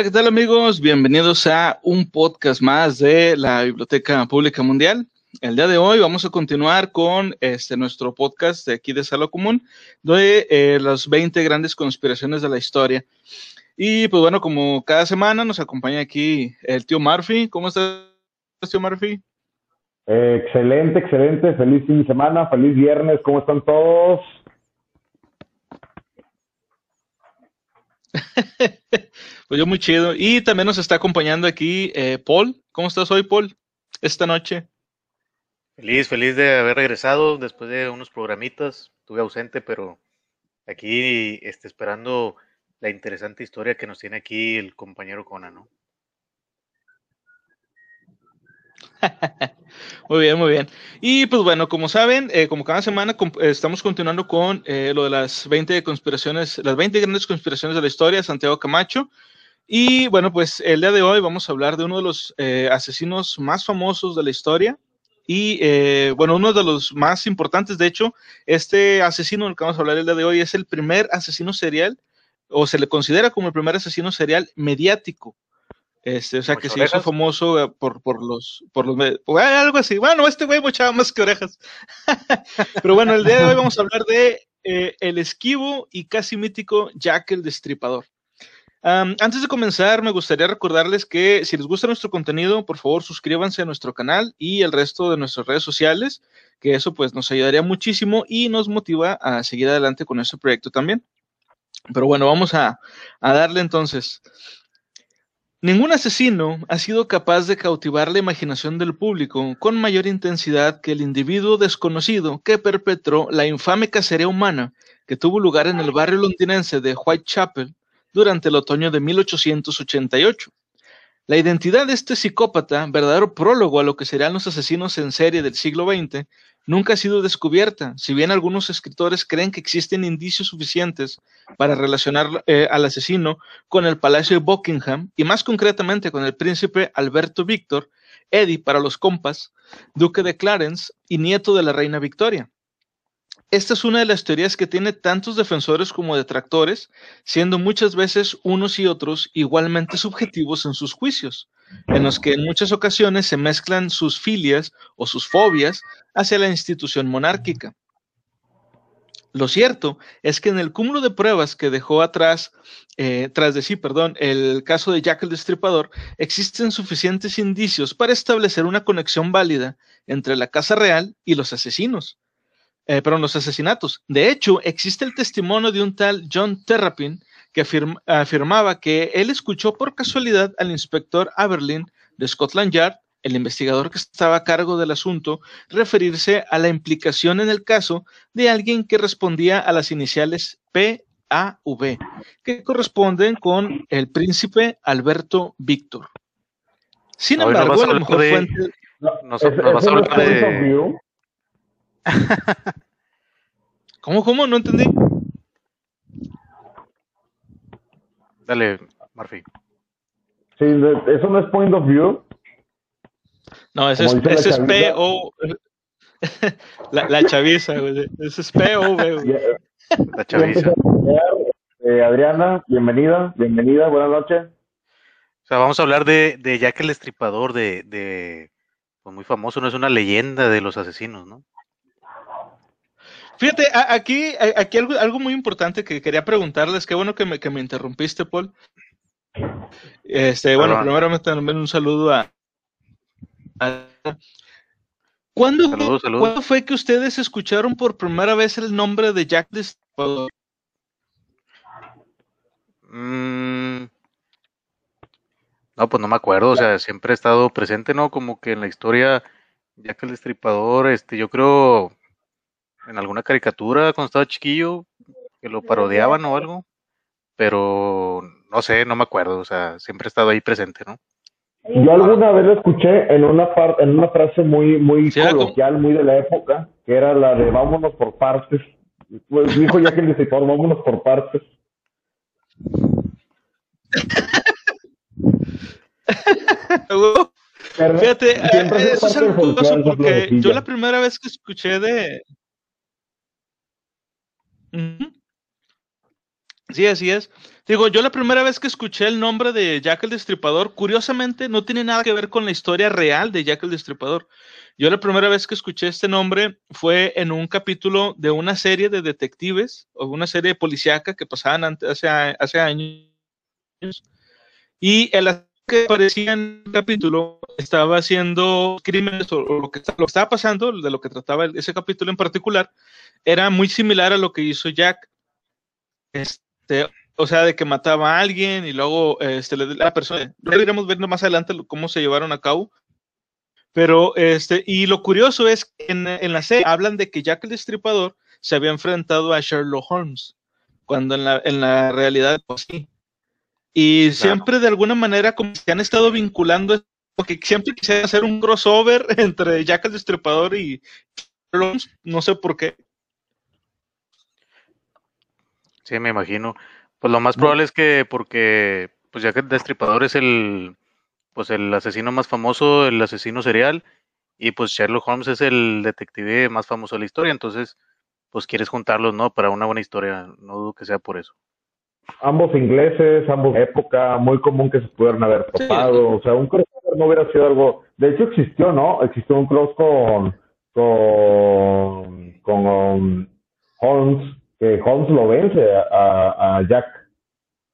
Hola, ¿qué tal amigos? Bienvenidos a un podcast más de la Biblioteca Pública Mundial. El día de hoy vamos a continuar con este, nuestro podcast de aquí de Sala Común, de eh, las 20 grandes conspiraciones de la historia. Y pues bueno, como cada semana nos acompaña aquí el tío Murphy. ¿Cómo estás, tío Murphy? Eh, excelente, excelente. Feliz fin de semana, feliz viernes. ¿Cómo están todos? pues yo muy chido. Y también nos está acompañando aquí eh, Paul. ¿Cómo estás hoy, Paul? Esta noche. Feliz, feliz de haber regresado después de unos programitas. Estuve ausente, pero aquí este, esperando la interesante historia que nos tiene aquí el compañero Conan, ¿no? muy bien, muy bien. Y pues bueno, como saben, eh, como cada semana estamos continuando con eh, lo de las 20 conspiraciones, las 20 grandes conspiraciones de la historia, Santiago Camacho. Y bueno, pues el día de hoy vamos a hablar de uno de los eh, asesinos más famosos de la historia. Y bueno, uno de los más importantes, de hecho, este asesino del que vamos a hablar el día de hoy es el primer asesino serial, o se le considera como el primer asesino serial mediático este, o sea, que se hizo famoso eh, por, por los, por los, algo así. Bueno, este güey muchaba más que orejas. Pero bueno, el día de hoy vamos a hablar de eh, el esquivo y casi mítico Jack el Destripador. Antes de comenzar, me gustaría recordarles que si les gusta nuestro contenido, por favor suscríbanse a nuestro canal y el resto de nuestras redes sociales, que eso pues nos ayudaría muchísimo y nos motiva a seguir adelante con este proyecto también. Pero bueno, vamos a, a darle entonces. Ningún asesino ha sido capaz de cautivar la imaginación del público con mayor intensidad que el individuo desconocido que perpetró la infame cacería humana que tuvo lugar en el barrio londinense de Whitechapel durante el otoño de 1888. La identidad de este psicópata, verdadero prólogo a lo que serán los asesinos en serie del siglo XX, nunca ha sido descubierta, si bien algunos escritores creen que existen indicios suficientes para relacionar eh, al asesino con el Palacio de Buckingham y más concretamente con el príncipe Alberto Víctor, Eddie para los compas, duque de Clarence y nieto de la reina Victoria. Esta es una de las teorías que tiene tantos defensores como detractores, siendo muchas veces unos y otros igualmente subjetivos en sus juicios en los que en muchas ocasiones se mezclan sus filias o sus fobias hacia la institución monárquica. Lo cierto es que en el cúmulo de pruebas que dejó atrás, eh, tras de sí, perdón, el caso de Jack el Destripador, existen suficientes indicios para establecer una conexión válida entre la Casa Real y los asesinos. Eh, perdón, los asesinatos. De hecho, existe el testimonio de un tal John Terrapin, que afirmaba que él escuchó por casualidad al inspector Aberlin de Scotland Yard, el investigador que estaba a cargo del asunto, referirse a la implicación en el caso de alguien que respondía a las iniciales PAV, que corresponden con el príncipe Alberto Víctor. Sin embargo, a lo mejor fuente... ¿Cómo, cómo? No entendí. Dale, Murphy. Sí, eso no es point of view. No, ese es, ese es P-O. la, la chaviza, güey. Ese es P-O, güey. La chaviza. Eh, Adriana, bienvenida, bienvenida, buenas noches. O sea, vamos a hablar de, de Jack el Estripador, de, de pues muy famoso, no es una leyenda de los asesinos, ¿no? Fíjate, aquí, aquí algo, algo muy importante que quería preguntarles, qué bueno que me, que me interrumpiste, Paul. Este, bueno, primero me también un saludo a, ¿Cuándo, ¿Cuándo, fue que ustedes escucharon por primera vez el nombre de Jack the mm. no, pues no me acuerdo, o sea, siempre he estado presente, ¿no? Como que en la historia, Jack el Destripador, este, yo creo, en alguna caricatura cuando estaba chiquillo, que lo parodiaban o algo, pero no sé, no me acuerdo, o sea, siempre he estado ahí presente, ¿no? Yo alguna vez lo escuché en una parte, en una frase muy, muy coloquial, muy de la época, que era la de vámonos por partes. Pues dijo ya que el vámonos por partes. Fíjate, eh, eso es algo curioso porque yo la primera vez que escuché de, Sí, así es. Digo, yo la primera vez que escuché el nombre de Jack el Destripador, curiosamente no tiene nada que ver con la historia real de Jack el Destripador. Yo la primera vez que escuché este nombre fue en un capítulo de una serie de detectives o una serie policíaca que pasaban hace, hace años. Y el que aparecía en el capítulo estaba haciendo crímenes o, lo, que, lo estaba pasando, de lo que trataba ese capítulo en particular, era muy similar a lo que hizo Jack. Este, o sea, de que mataba a alguien y luego este, la persona, deberíamos ver más adelante cómo se llevaron a cabo. Pero, este, y lo curioso es que en, en, la serie hablan de que Jack el Destripador se había enfrentado a Sherlock Holmes, cuando en la, en la realidad, pues sí. Y siempre de alguna manera como que han estado vinculando, porque siempre quisiera hacer un crossover entre Jack el Destripador y Sherlock Holmes, no sé por qué. Sí, me imagino. Pues lo más probable es que porque pues ya que el destripador es el pues el asesino más famoso, el asesino serial y pues Sherlock Holmes es el detective más famoso de la historia, entonces pues quieres juntarlos, ¿no? Para una buena historia, no dudo que sea por eso. Ambos ingleses, ambos época, muy común que se pudieran haber topado, o sea, un crossover no hubiera sido algo, de hecho existió, ¿no? Existió un cross con con, con Holmes que Holmes lo vence a, Jack.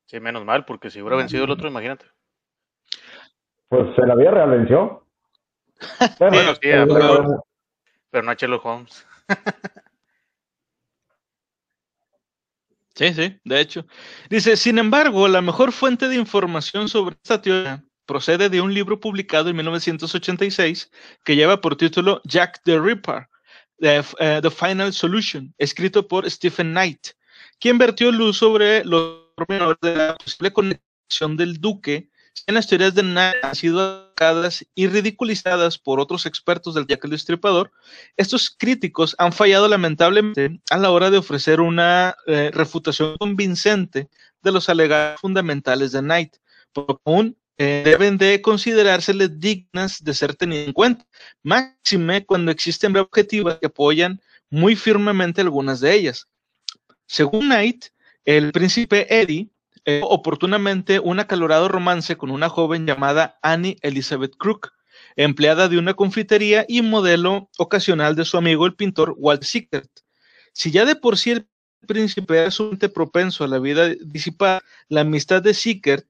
Sí, menos mal, porque si hubiera vencido el otro, imagínate. Pues se la había real venció. Bueno, sí, pero, pero, no a Sherlock Holmes. sí, sí, de hecho. Dice, sin embargo, la mejor fuente de información sobre esta teoría procede de un libro publicado en 1986 que lleva por título Jack the Ripper, eh, the, Final Solution, escrito por Stephen Knight, quien vertió luz sobre los pormenores de la posible conexión del Duque en las teorías de Knight han sido atacadas y ridiculizadas por otros expertos del Jack el Destripador, estos críticos han fallado lamentablemente a la hora de ofrecer una eh, refutación convincente de los alegados fundamentales de Knight, por un eh, deben de considerárseles dignas de ser tenidas en cuenta, máxime cuando existen objetivas que apoyan muy firmemente algunas de ellas. Según Knight, el príncipe Eddie eh, oportunamente un acalorado romance con una joven llamada Annie Elizabeth Crook, empleada de una confitería y modelo ocasional de su amigo el pintor Walt Sickert. Si ya de por sí el príncipe era sumamente propenso a la vida disipada, la amistad de Sickert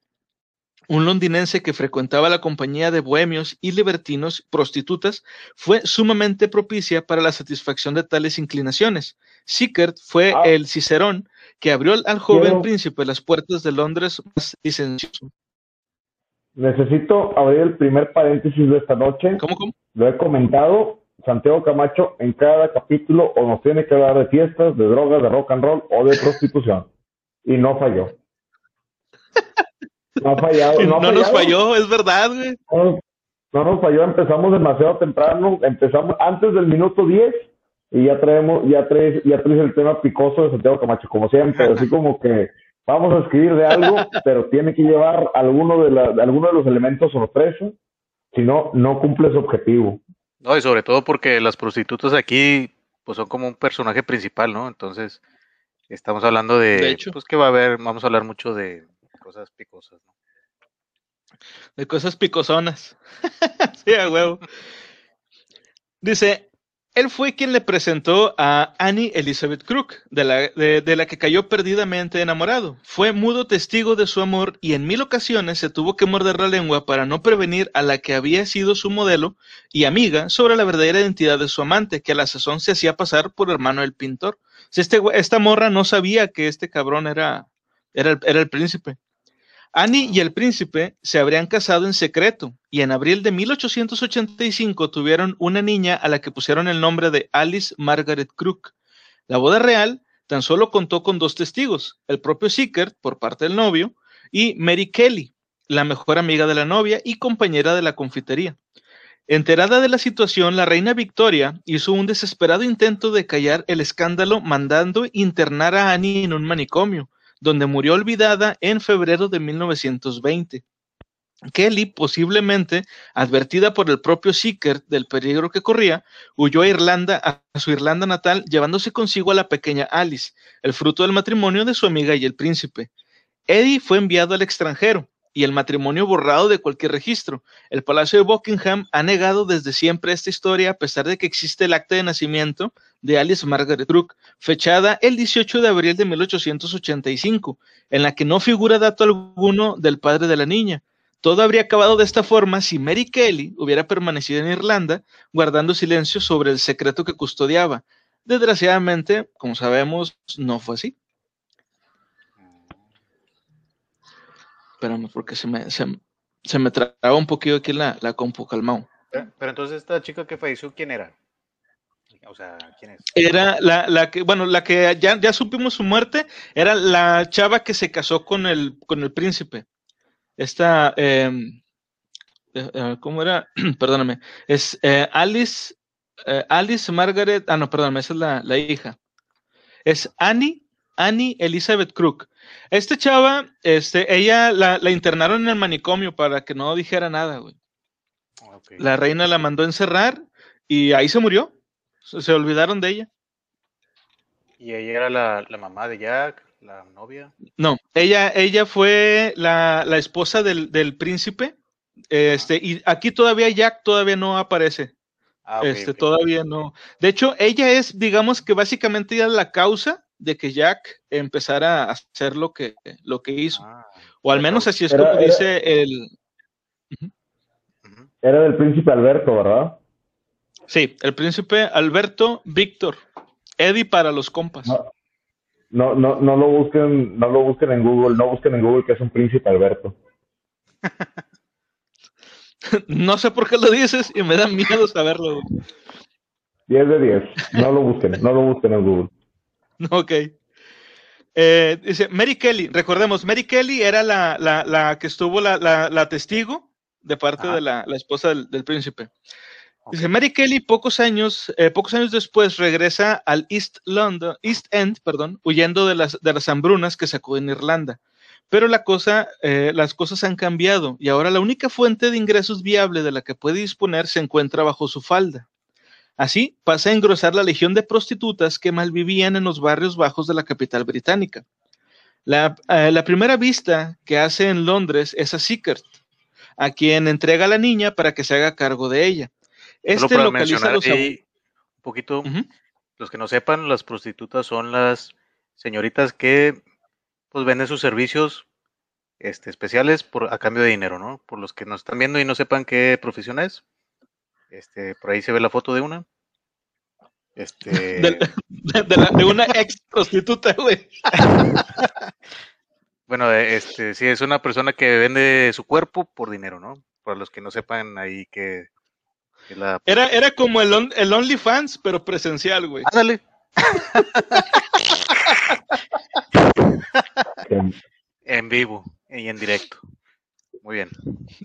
un londinense que frecuentaba la compañía de bohemios y libertinos prostitutas, fue sumamente propicia para la satisfacción de tales inclinaciones. Sickert fue ah. el cicerón que abrió al joven príncipe las puertas de Londres más licencioso. Necesito abrir el primer paréntesis de esta noche. ¿Cómo, cómo? Lo he comentado. Santiago Camacho en cada capítulo o nos tiene que hablar de fiestas, de drogas, de rock and roll o de prostitución. Y no falló. No ha fallado. No, nos falló, es verdad, güey. No, nos falló, empezamos demasiado temprano, empezamos antes del minuto 10 y ya traemos, ya traes, ya traes el tema picoso de Santiago Camacho, como siempre, así como que vamos a escribir de algo, pero tiene que llevar alguno de, la, alguno de los elementos sorpresa, si no, no cumple su objetivo. No, y sobre todo porque las prostitutas aquí, pues son como un personaje principal, ¿no? Entonces, estamos hablando de, de hecho. pues que va a haber, vamos a hablar mucho de, cosas picosas, ¿no? De cosas picosonas. sí, a huevo. Dice, él fue quien le presentó a Annie Elizabeth Crook, de la, de, la, que cayó perdidamente enamorado. Fue mudo testigo de su amor y en mil ocasiones se tuvo que morder la lengua para no prevenir a la que había sido su modelo y amiga sobre la verdadera identidad de su amante, que a la sazón se hacía pasar por hermano del pintor. Si este, esta morra no sabía que este cabrón era, era, era el príncipe. Annie y el príncipe se habrían casado en secreto y en abril de 1885 tuvieron una niña a la que pusieron el nombre de Alice Margaret Crook. La boda real tan solo contó con dos testigos, el propio Sickert por parte del novio y Mary Kelly, la mejor amiga de la novia y compañera de la confitería. Enterada de la situación, la reina Victoria hizo un desesperado intento de callar el escándalo mandando internar a Annie en un manicomio, donde murió olvidada en febrero de 1920. Kelly, posiblemente advertida por el propio Seeker del peligro que corría, huyó a Irlanda, a su Irlanda natal, llevándose consigo a la pequeña Alice, el fruto del matrimonio de su amiga y el príncipe. Eddie fue enviado al extranjero y el matrimonio borrado de cualquier registro. El Palacio de Buckingham ha negado desde siempre esta historia a pesar de que existe el acta de nacimiento de Alice Margaret Brooke, fechada el 18 de abril de 1885, en la que no figura dato alguno del padre de la niña. Todo habría acabado de esta forma si Mary Kelly hubiera permanecido en Irlanda, guardando silencio sobre el secreto que custodiaba. Desgraciadamente, como sabemos, no fue así. Espérame, porque se me, se, me traba un poquito aquí la, la compu, calmado. Pero, entonces, esta chica que falleció, ¿quién era? O sea, ¿quién es? Era la, la que, bueno, la que ya, ya supimos su muerte, era la chava que se casó con el, con el príncipe. Esta, em, eh, eh, ¿cómo era? perdóname, es eh, Alice, Alice Margaret, ah, no, perdóname, esa es la, la hija. Es Annie, Annie Elizabeth Crook. Esta chava, este, ella la, la, internaron en el manicomio para que no dijera nada, güey. La reina la mandó a encerrar y ahí se murió. Se, olvidaron de ella. ¿Y ella era la, la mamá de Jack? la novia. No, ella, ella fue la, la esposa del, del, príncipe. Este, y aquí todavía Jack todavía no aparece. Ah, este, todavía no. De hecho, ella es, digamos que básicamente ya la causa de que Jack empezara a hacer lo que, lo que hizo. Ah, o al menos así es como dice el. Era del príncipe Alberto, ¿verdad? Sí, el príncipe Alberto Víctor. Eddie para los compas. No, no, no lo busquen, no lo busquen en Google, no busquen en Google que es un príncipe Alberto. no sé por qué lo dices y me da miedo saberlo. 10 de 10. No lo busquen, no lo busquen en Google. Ok. Eh, dice Mary Kelly, recordemos, Mary Kelly era la, la, la que estuvo la, la, testigo de parte de la, esposa del, del príncipe. Dice Mary Kelly, pocos años, eh, pocos años después regresa al East London, East End, perdón, huyendo de las, de las hambrunas que sacó en Irlanda. Pero la cosa, eh, las cosas han cambiado y ahora la única fuente de ingresos viable de la que puede disponer se encuentra bajo su falda. Así pasa a engrosar la legión de prostitutas que malvivían en los barrios bajos de la capital británica. La, eh, la primera vista que hace en Londres es a Sickert, a quien entrega a la niña para que se haga cargo de ella. Este localiza los un poquito, los que no sepan, las prostitutas son las señoritas que pues venden sus servicios este, especiales por a cambio de dinero, ¿no? Por los que nos están viendo y no sepan qué profesión es. Este, por ahí se ve la foto de una. Este... De, una ex prostituta, güey. bueno, este, sí, es una persona que vende su cuerpo por dinero, ¿no? Para los que no sepan ahí que era, era como el, el OnlyFans, pero presencial, güey. Ándale. en vivo y en directo. Muy bien.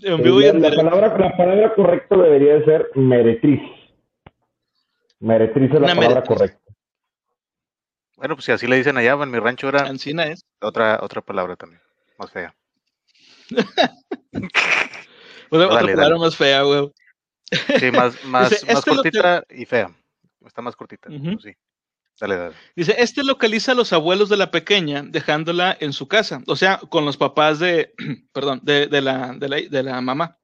En vivo y en la, palabra, la palabra correcta debería ser meretriz. Meretriz es la palabra correcta. Bueno, pues si así le dicen allá, en mi rancho era Ancina es. otra otra palabra también, más fea. otra palabra más fea, güey. Sí, más, más, más cortita y fea. Está más cortita. sí. Dice, este localiza a los abuelos de la pequeña, dejándola en su casa, o sea, con los papás de, perdón, de, de, la, de, la, de la mamá.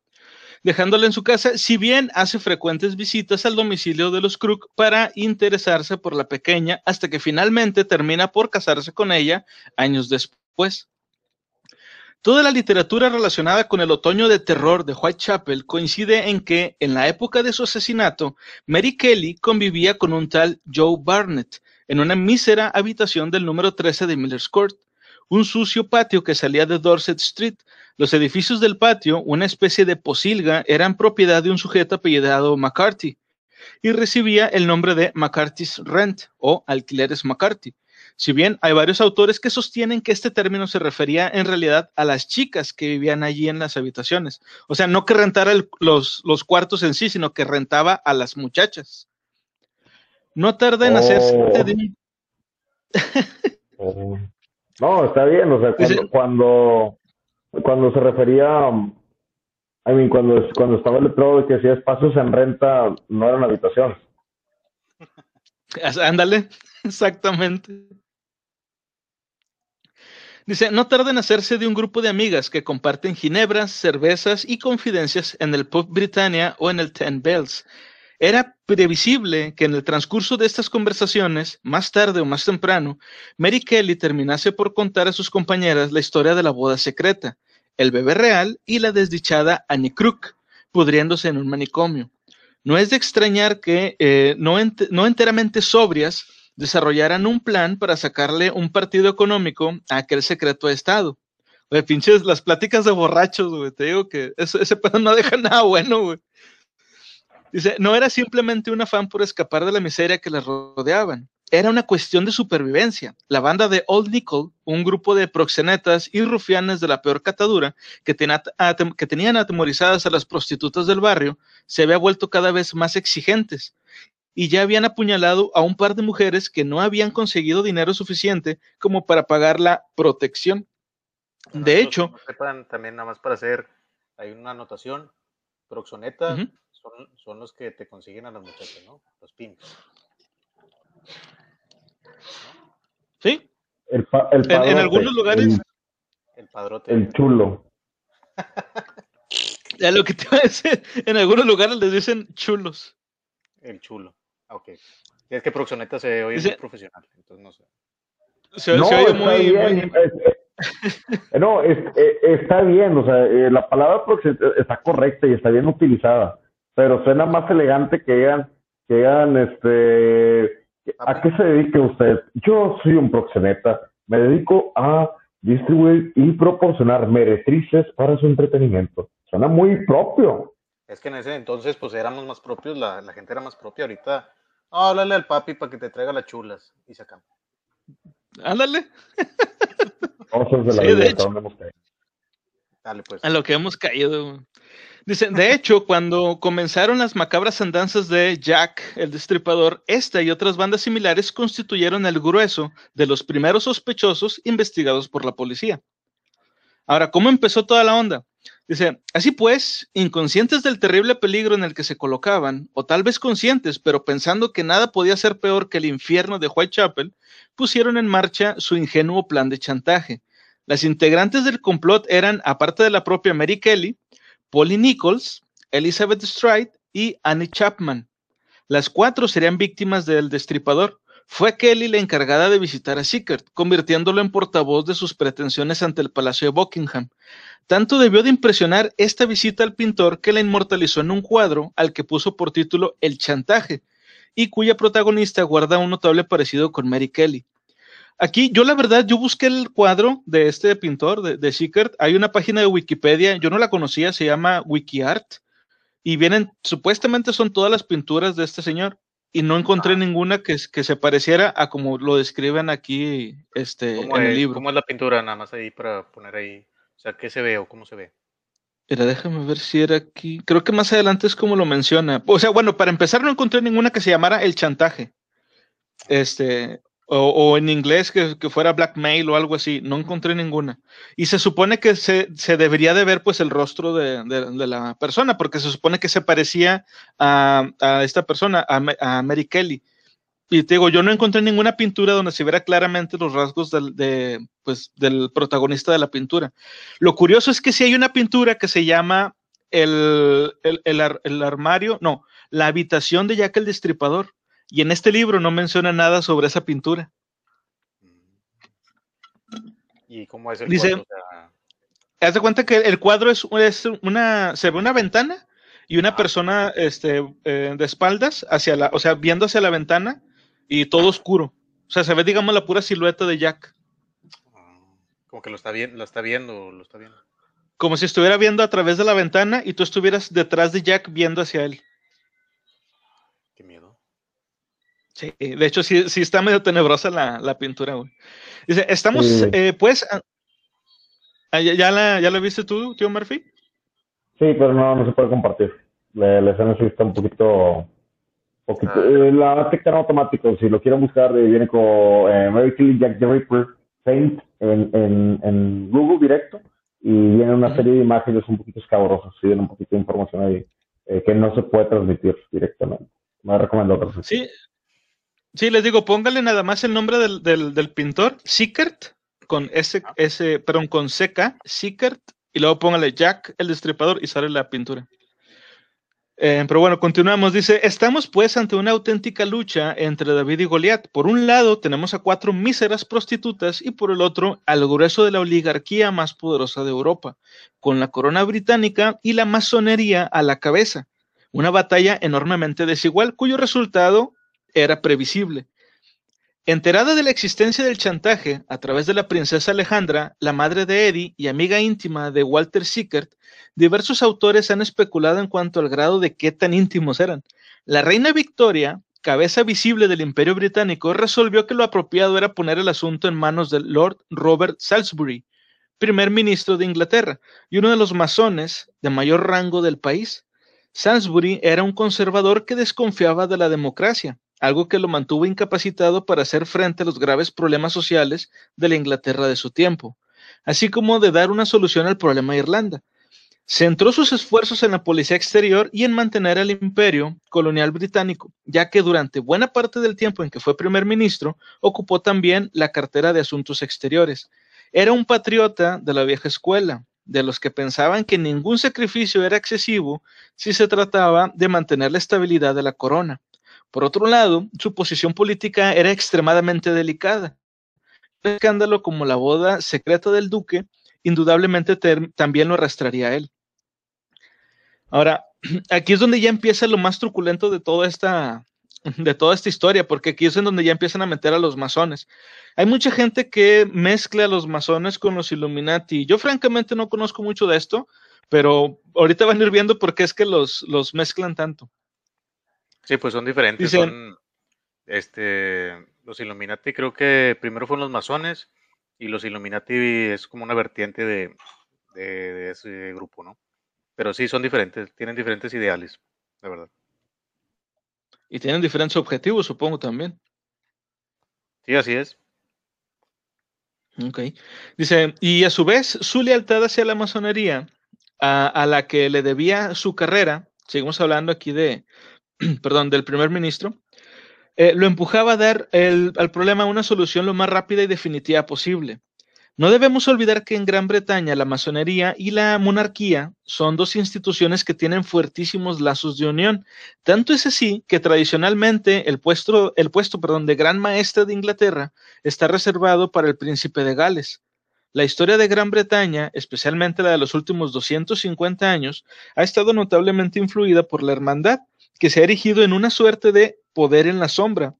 Dejándola en su casa, si bien hace frecuentes visitas al domicilio de los Crook para interesarse por la pequeña, hasta que finalmente termina por casarse con ella años después. Toda la literatura relacionada con el otoño de terror de Whitechapel coincide en que, en la época de su asesinato, Mary Kelly convivía con un tal Joe Barnett en una mísera habitación del número 13 de Miller's Court, un sucio patio que salía de Dorset Street. Los edificios del patio, una especie de posilga, eran propiedad de un sujeto apellidado McCarthy y recibía el nombre de McCarthy's Rent o Alquileres McCarthy si bien hay varios autores que sostienen que este término se refería en realidad a las chicas que vivían allí en las habitaciones. O sea, no que rentara los, los, cuartos en sí, sino que rentaba a las muchachas. No tarda en hacerse oh. oh. No, está bien, o sea, cuando, cuando, se refería I mean, cuando, cuando estaba el letrero de que decía espacios en renta, no eran habitaciones. Ándale, exactamente. Dice, no tarda en hacerse de un grupo de amigas que comparten ginebras, cervezas y confidencias en el Pub Britannia o en el Ten Bells. Era previsible que en el transcurso de estas conversaciones, más tarde o más temprano, Mary Kelly terminase por contar a sus compañeras la historia de la boda secreta, el bebé real y la desdichada Annie Crook, pudriéndose en un manicomio. No es de extrañar que eh, no, no enteramente sobrias, desarrollaran un plan para sacarle un partido económico a aquel secreto de Estado. Güey, pinches, las pláticas de borrachos, güey, te digo que ese, ese pedo no deja nada bueno, güey. Dice, no era simplemente un afán por escapar de la miseria que les rodeaban, era una cuestión de supervivencia. La banda de Old Nickel, un grupo de proxenetas y rufianes de la peor catadura que, que tenían atemorizadas a las prostitutas del barrio, se había vuelto cada vez más exigentes y ya habían apuñalado a un par de mujeres que no habían conseguido dinero suficiente como para pagar la protección. de hecho, también nada más para hacer, hay una anotación, proxoneta son, los que te consiguen a las muchachas, ¿no? Los pins. Sí. en, algunos lugares. El, padrote. El chulo. ya lo que te iba a decir, en algunos lugares les dicen chulos. El chulo. Ah, ok. Es que proxoneta se oye muy profesional, entonces no sé. Se, no, oye muy, bien. no, está bien, o sea, eh, la palabra proxoneta está correcta y está bien utilizada, pero suena más elegante que digan, que digan, este, ¿a qué se dedica usted? Yo soy un proxeneta, me dedico a distribuir y proporcionar meretrices para su entretenimiento. Suena muy propio. Es que en ese entonces, pues éramos más propios, la, la gente era más propia. Ahorita háblale al papi para que te traiga las chulas y se acaba. Ándale. Dale, pues. A lo que hemos caído. Dice, de hecho, cuando comenzaron las macabras andanzas de Jack, el destripador, esta y otras bandas similares constituyeron el grueso de los primeros sospechosos investigados por la policía. Ahora, ¿cómo empezó toda la onda? Dice, así pues, inconscientes del terrible peligro en el que se colocaban, o tal vez conscientes, pero pensando que nada podía ser peor que el infierno de Whitechapel, pusieron en marcha su ingenuo plan de chantaje. Las integrantes del complot eran, aparte de la propia Mary Kelly, Polly Nichols, Elizabeth Stride y Annie Chapman. Las cuatro serían víctimas del destripador. Fue Kelly la encargada de visitar a Sickert, convirtiéndolo en portavoz de sus pretensiones ante el Palacio de Buckingham. Tanto debió de impresionar esta visita al pintor que la inmortalizó en un cuadro al que puso por título El chantaje, y cuya protagonista guarda un notable parecido con Mary Kelly. Aquí, yo la verdad, yo busqué el cuadro de este pintor, de, de Hay una página de Wikipedia, yo no la conocía, se llama WikiArt, y vienen, supuestamente son todas las pinturas de este señor, y no encontré ah. ninguna que, que, se pareciera a como lo describen aquí este, en el libro. ¿Cómo es la pintura? Nada más ahí para poner ahí. O sea, ¿qué se ve o cómo se ve? Mira, déjame ver si era aquí. Creo que más adelante es como lo menciona. O sea, bueno, para empezar no encontré ninguna que se llamara el chantaje. Este, o, en inglés que, fuera blackmail o algo así. No encontré ninguna. Y se supone que se, se debería de ver pues el rostro de, de, la persona, porque se supone que se parecía a, a esta persona, a, Mary Kelly. Y te digo, yo no encontré ninguna pintura donde se viera claramente los rasgos del, de, pues, del protagonista de la pintura. Lo curioso es que si hay una pintura que se llama el, el, el, armario, no, la habitación de Jack el Destripador. Y en este libro no menciona nada sobre esa pintura. ¿Y cómo es el Dice, cuadro? Haz de cuenta que el cuadro es, es, una, se ve una ventana y una persona este, eh, de espaldas hacia la, o sea, viendo hacia la ventana y todo oscuro. O sea, se ve, digamos, la pura silueta de Jack. Como que lo está, viendo, lo está viendo, lo está viendo. Como si estuviera viendo a través de la ventana y tú estuvieras detrás de Jack viendo hacia él. Qué miedo. Sí, de hecho sí, sí está medio tenebrosa la, pintura, güey. Dice, estamos, eh, pues, ah, ¿ya, la, ¿ya la viste tú, tío Murphy? Sí, pero no, no se puede compartir. La, la escena sí está un poquito Ah. Eh, la detectan automático. Si lo quieren buscar, eh, viene con eh, Mary Kelly Jack the Ripper Saint en, en, en, Google directo y viene una serie de imágenes un poquito escabrosas, y viene un poquito de información ahí eh, que no se puede transmitir directamente. Me recomiendo otra Sí, sí, les digo, póngale nada más el nombre del, del, del pintor, Sickert, con S, S, perdón, con CK, Sickert, y luego póngale Jack el Destripador y sale la pintura. Eh, pero bueno, continuamos. Dice, estamos pues ante una auténtica lucha entre David y Goliat. Por un lado tenemos a cuatro míseras prostitutas y por el otro al grueso de la oligarquía más poderosa de Europa, con la corona británica y la masonería a la cabeza. Una batalla enormemente desigual cuyo resultado era previsible. Enterada de la existencia del chantaje a través de la princesa Alejandra, la madre de Eddie y amiga íntima de Walter Sickert, diversos autores han especulado en cuanto al grado de qué tan íntimos eran. La reina Victoria, cabeza visible del imperio británico, resolvió que lo apropiado era poner el asunto en manos del Lord Robert Salisbury, primer ministro de Inglaterra y uno de los masones de mayor rango del país. Salisbury era un conservador que desconfiaba de la democracia algo que lo mantuvo incapacitado para hacer frente a los graves problemas sociales de la Inglaterra de su tiempo, así como de dar una solución al problema de Irlanda. Centró sus esfuerzos en la policía exterior y en mantener al imperio colonial británico, ya que durante buena parte del tiempo en que fue primer ministro, ocupó también la cartera de Asuntos Exteriores. Era un patriota de la vieja escuela, de los que pensaban que ningún sacrificio era excesivo si se trataba de mantener la estabilidad de la corona. Por otro lado, su posición política era extremadamente delicada. Un escándalo como la boda secreta del duque indudablemente también lo arrastraría a él. Ahora, aquí es donde ya empieza lo más truculento de toda esta de toda esta historia, porque aquí es en donde ya empiezan a meter a los masones. Hay mucha gente que mezcla a los masones con los Illuminati. Yo francamente no conozco mucho de esto, pero ahorita van a ir viendo por qué es que los, los mezclan tanto. Sí, pues son diferentes. son, este, los Illuminati creo que primero fueron los masones y los Illuminati es como una vertiente de, de, ese grupo, ¿no? Pero sí, son diferentes, tienen diferentes ideales, la verdad. Y tienen diferentes objetivos, supongo también. Sí, así es. Ok. Dice, y a su vez, su lealtad hacia la masonería, a, a la que le debía su carrera, seguimos hablando aquí de, perdón, del primer ministro, eh, lo empujaba a dar al problema una solución lo más rápida y definitiva posible. No debemos olvidar que en Gran Bretaña la masonería y la monarquía son dos instituciones que tienen fuertísimos lazos de unión. Tanto es así que tradicionalmente el puesto, el puesto perdón, de gran maestre de Inglaterra está reservado para el príncipe de Gales. La historia de Gran Bretaña, especialmente la de los últimos 250 años, ha estado notablemente influida por la hermandad, que se ha erigido en una suerte de poder en la sombra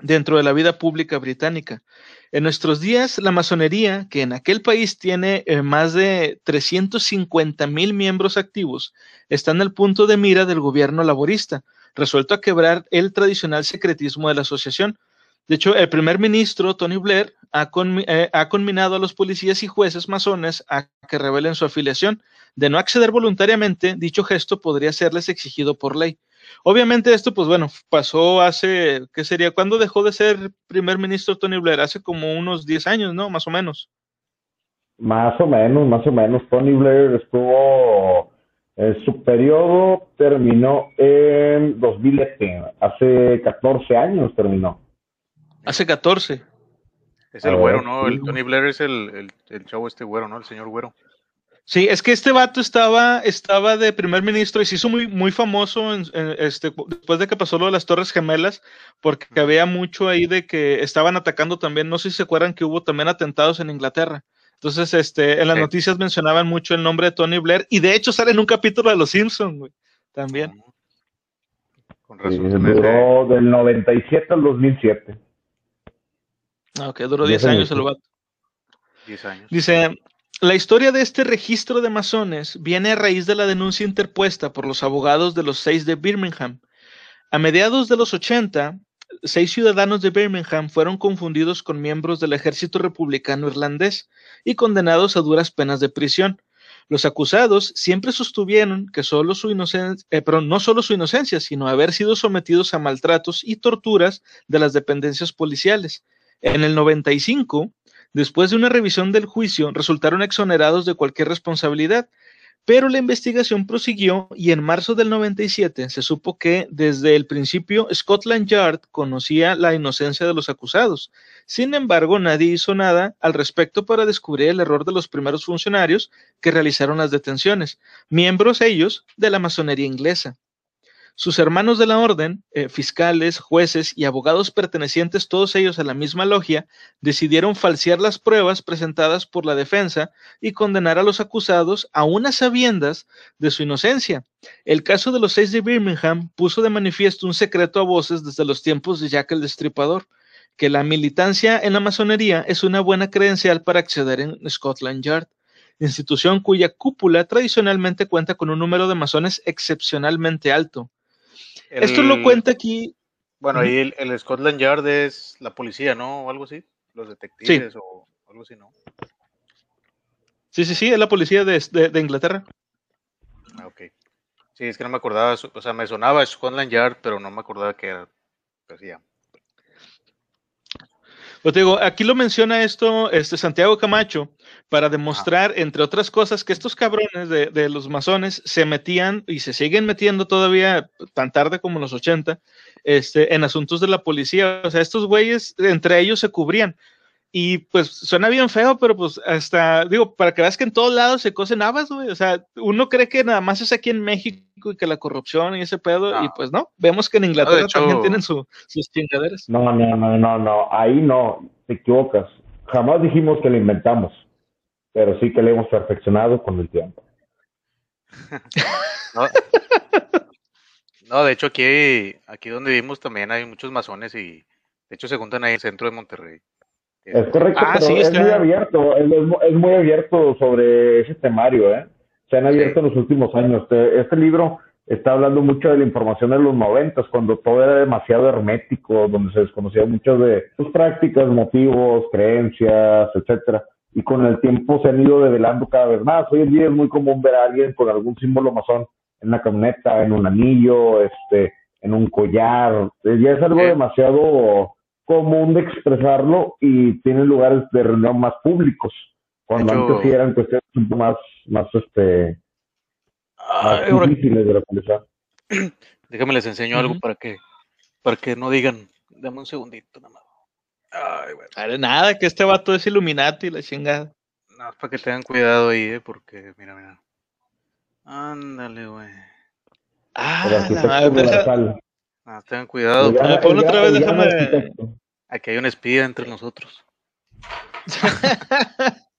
dentro de la vida pública británica. En nuestros días, la masonería, que en aquel país tiene eh, más de 350 mil miembros activos, está en el punto de mira del gobierno laborista, resuelto a quebrar el tradicional secretismo de la asociación. De hecho, el primer ministro, Tony Blair, ha, eh, ha conminado a los policías y jueces masones a que revelen su afiliación. De no acceder voluntariamente, dicho gesto podría serles exigido por ley. Obviamente esto, pues bueno, pasó hace, ¿qué sería? ¿Cuándo dejó de ser primer ministro Tony Blair? Hace como unos 10 años, ¿no? Más o menos. Más o menos, más o menos. Tony Blair estuvo, eh, su periodo terminó en 2010, hace 14 años terminó. Hace 14. Es el güero, ¿no? El Tony Blair es el, el, el chavo este güero, ¿no? El señor güero. Sí, es que este vato estaba, estaba de primer ministro y se hizo muy, muy famoso en, este, después de que pasó lo de las Torres Gemelas, porque había mucho ahí de que estaban atacando también, no sé si se acuerdan que hubo también atentados en Inglaterra. Entonces, este, en las noticias mencionaban mucho el nombre de Tony Blair y de hecho sale en un capítulo de Los Simpsons, güey, también. Con razón. duró del 97 al 2007. Ah, ok, duró 10 años el vato. 10 años. Dice, la historia de este registro de masones viene a raíz de la denuncia interpuesta por los abogados de los seis de Birmingham. A mediados de los 80, seis ciudadanos de Birmingham fueron confundidos con miembros del ejército republicano irlandés y condenados a duras penas de prisión. Los acusados siempre sostuvieron que solo su inocencia, eh, no solo su inocencia, sino haber sido sometidos a maltratos y torturas de las dependencias policiales. En el 95, Después de una revisión del juicio, resultaron exonerados de cualquier responsabilidad, pero la investigación prosiguió y en marzo del 97 se supo que desde el principio Scotland Yard conocía la inocencia de los acusados. Sin embargo, nadie hizo nada al respecto para descubrir el error de los primeros funcionarios que realizaron las detenciones, miembros ellos de la masonería inglesa. Sus hermanos de la orden, eh, fiscales, jueces y abogados pertenecientes, todos ellos a la misma logia, decidieron falsear las pruebas presentadas por la defensa y condenar a los acusados a unas sabiendas de su inocencia. El caso de los seis de Birmingham puso de manifiesto un secreto a voces desde los tiempos de Jack el Destripador, que la militancia en la masonería es una buena credencial para acceder en Scotland Yard institución cuya cúpula tradicionalmente cuenta con un número de masones excepcionalmente alto. Esto lo cuenta aquí. Bueno, ahí el, Scotland Yard es la policía, ¿no? O algo así. Los detectives o algo así, ¿no? Sí, sí, sí, es la policía de, Inglaterra. Ah, ok. Sí, es que no me acordaba, o sea, me sonaba Scotland Yard, pero no me acordaba que era. Pues ya. Pues digo, aquí lo menciona esto este Santiago Camacho para demostrar, entre otras cosas, que estos cabrones de, los masones se metían y se siguen metiendo todavía tan tarde como los 80 este, en asuntos de la policía. O sea, estos güeyes entre ellos se cubrían. Y pues suena bien feo, pero pues hasta, digo, para que veas que en todos lados se cosen habas, güey. O sea, uno cree que nada más es aquí en México y que la corrupción y ese pedo, y pues no. Vemos que en Inglaterra también tienen sus chingaderas. No, no, no, no, no. Ahí no, te equivocas. Jamás dijimos que lo inventamos, pero sí que lo hemos perfeccionado con el tiempo. no. no, de hecho aquí, aquí donde vivimos también hay muchos masones y de hecho se juntan ahí en el centro de Monterrey. Es correcto, ah, pero es muy abierto, es, muy abierto sobre ese temario, ¿eh? Se han abierto en los últimos años. Este, este, libro está hablando mucho de la información de los noventas, cuando todo era demasiado hermético, donde se desconocían muchas de sus prácticas, motivos, creencias, etcétera. Y con el tiempo se han ido develando cada vez más. Hoy en día es muy común ver a alguien con algún símbolo masón en una camioneta, en un anillo, este, en un collar. Ya es algo demasiado común de expresarlo y tienen lugares de reunión más públicos, cuando antes sí eran cuestiones un poco más, más, este, más difíciles de realizar. Déjame les enseño algo para que, para que no digan, dame un segundito nada más. Ay, Nada, que este vato es Illuminati, la chingada. No, es para que tengan cuidado ahí, eh, porque, mira, mira. Ándale, güey. Ah, la Ah, tengan cuidado. otra vez, déjame. Aquí hay un espía entre nosotros.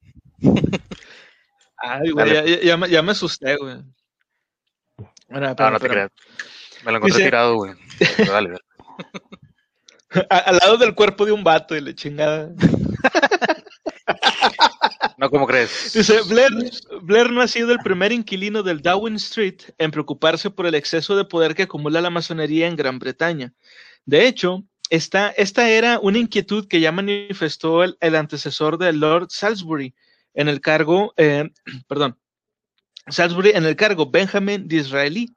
Ay, güey, ya, ya, me asusté, güey. Bueno, no, no te creas. Me lo encontré tirado, güey. Dale, dale. Al lado del cuerpo de un vato y le chingada. No, ¿cómo crees? Dice, Blair, Blair, no ha sido el primer inquilino del Darwin Street en preocuparse por el exceso de poder que acumula la masonería en Gran Bretaña. De hecho, esta, esta era una inquietud que ya manifestó el, antecesor de Lord Salisbury en el cargo, eh, perdón, Salisbury en el cargo Benjamin Disraeli,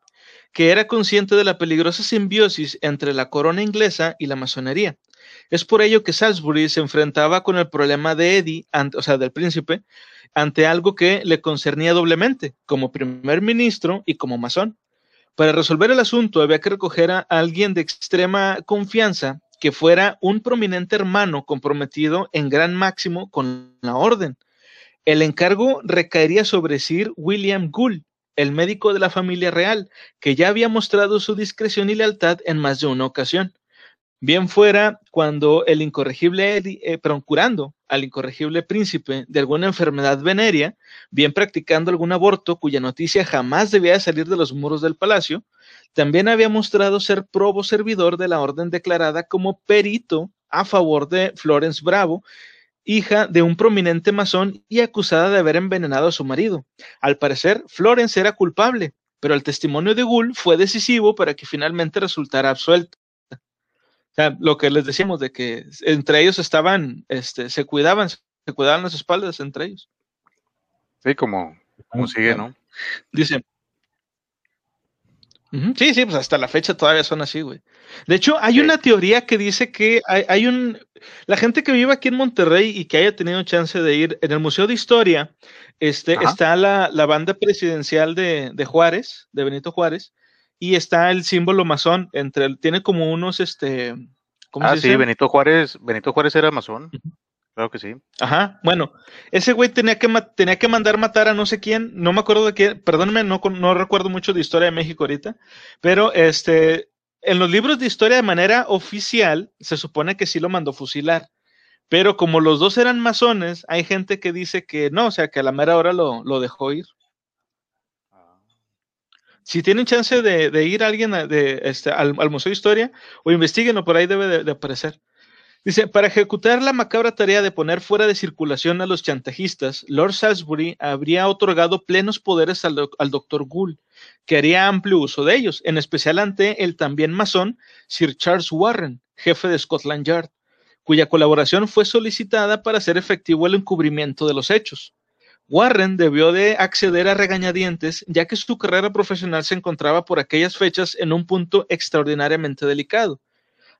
que era consciente de la peligrosa simbiosis entre la corona inglesa y la masonería. Es por ello que Salisbury se enfrentaba con el problema de Eddie, o sea, del príncipe, ante algo que le concernía doblemente, como primer ministro y como masón. Para resolver el asunto había que recoger a alguien de extrema confianza que fuera un prominente hermano comprometido en gran máximo con la orden. El encargo recaería sobre Sir William Gould, el médico de la familia real, que ya había mostrado su discreción y lealtad en más de una ocasión. Bien fuera cuando el incorregible, eh, procurando al incorregible príncipe de alguna enfermedad venérea, bien practicando algún aborto cuya noticia jamás debía salir de los muros del palacio, también había mostrado ser probo servidor de la orden declarada como perito a favor de Florence Bravo, hija de un prominente masón y acusada de haber envenenado a su marido. Al parecer, Florence era culpable, pero el testimonio de Gull fue decisivo para que finalmente resultara absuelto sea, lo que les decíamos de que entre ellos estaban, este, se cuidaban, se cuidaban las espaldas entre ellos. Sí, como, como sigue, ¿no? Dice, Sí, sí, pues hasta la fecha todavía son así, güey. De hecho, hay una teoría que dice que hay, un... La gente que vive aquí en Monterrey y que haya tenido chance de ir en el Museo de Historia, este, está la, banda presidencial de, Juárez, de Benito Juárez, y está el símbolo masón, entre tiene como unos, este... ¿cómo ah, sí, Benito Juárez, Benito Juárez era masón. Claro que sí. Ajá, bueno, ese güey tenía que, tenía que mandar matar a no sé quién, no me acuerdo de quién, perdónenme, no, no recuerdo mucho de historia de México ahorita, pero este, en los libros de historia de manera oficial se supone que sí lo mandó fusilar, pero como los dos eran masones, hay gente que dice que no, o sea, que a la mera hora lo, dejó ir. Si tienen chance de, ir alguien de, este, al, Museo de Historia o investiguenlo, por ahí debe de aparecer. Dice, para ejecutar la macabra tarea de poner fuera de circulación a los chantajistas, Lord Salisbury habría otorgado plenos poderes al, doctor Gould, que haría amplio uso de ellos, en especial ante el también masón Sir Charles Warren, jefe de Scotland Yard, cuya colaboración fue solicitada para hacer efectivo el encubrimiento de los hechos. Warren debió de acceder a regañadientes, ya que su carrera profesional se encontraba por aquellas fechas en un punto extraordinariamente delicado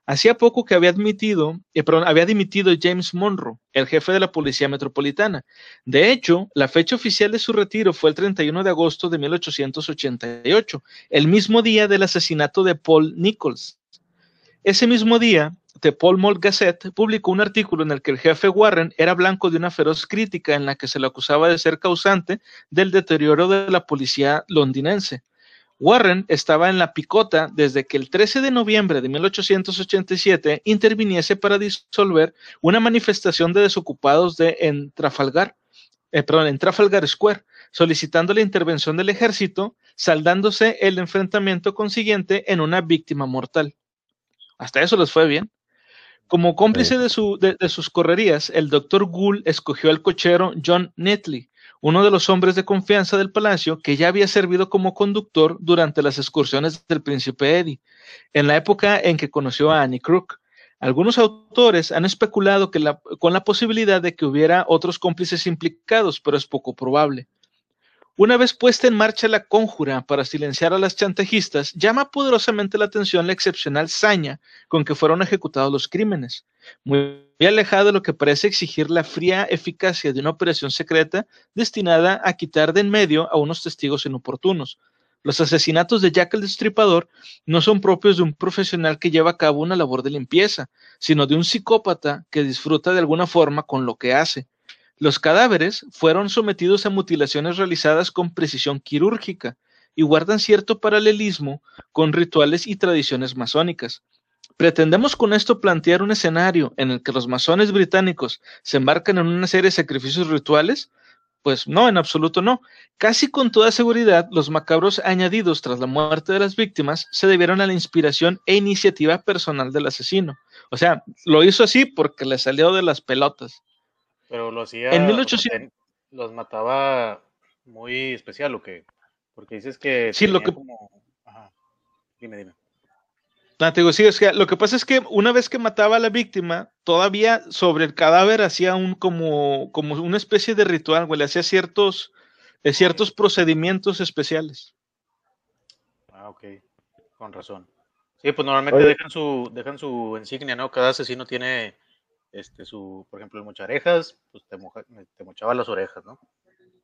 Hacía poco que había admitido, eh, había dimitido James Monroe, el jefe de la Policía Metropolitana. De hecho, la fecha oficial de su retiro fue el 31 de agosto de 1888, el mismo día del asesinato de Paul Nichols. Ese mismo día, The Paul Mall Gazette publicó un artículo en el que el jefe Warren era blanco de una feroz crítica en la que se le acusaba de ser causante del deterioro de la policía londinense. Warren estaba en la picota desde que el 13 de noviembre de 1887 interviniese para disolver una manifestación de desocupados de Trafalgar, eh, perdón, en Trafalgar Square, solicitando la intervención del ejército, saldándose el enfrentamiento consiguiente en una víctima mortal. Hasta eso les fue bien. Como cómplice de, su, de sus correrías, el doctor Gould escogió al cochero John Netley, uno de los hombres de confianza del palacio que ya había servido como conductor durante las excursiones del príncipe Eddie, en la época en que conoció a Annie Crook. Algunos autores han especulado que con la posibilidad de que hubiera otros cómplices implicados, pero es poco probable. Una vez puesta en marcha la conjura para silenciar a las chantajistas, llama poderosamente la atención la excepcional saña con que fueron ejecutados los crímenes, muy alejado de lo que parece exigir la fría eficacia de una operación secreta destinada a quitar de en medio a unos testigos inoportunos. Los asesinatos de Jack el Destripador no son propios de un profesional que lleva a cabo una labor de limpieza, sino de un psicópata que disfruta de alguna forma con lo que hace los cadáveres fueron sometidos a mutilaciones realizadas con precisión quirúrgica y guardan cierto paralelismo con rituales y tradiciones masónicas. ¿Pretendemos con esto plantear un escenario en el que los masones británicos se embarcan en una serie de sacrificios rituales? Pues no, en absoluto no. Casi con toda seguridad, los macabros añadidos tras la muerte de las víctimas se debieron a la inspiración e iniciativa personal del asesino. O sea, lo hizo así porque le salió de las pelotas. Pero lo hacía. En 1800. Los mataba muy especial, ¿o qué? Porque dices que. Sí, lo que. Ajá. Dime, dime. No, te digo, sí, es que lo que pasa es que una vez que mataba a la víctima, todavía sobre el cadáver hacía un como, como una especie de ritual, güey, le hacía ciertos, eh, ciertos procedimientos especiales. Ah, ok, con razón. Sí, pues normalmente dejan su, dejan su insignia, ¿no? Cada asesino tiene este, su, por ejemplo, el mocharejas, pues te, te mochaba las orejas, ¿no?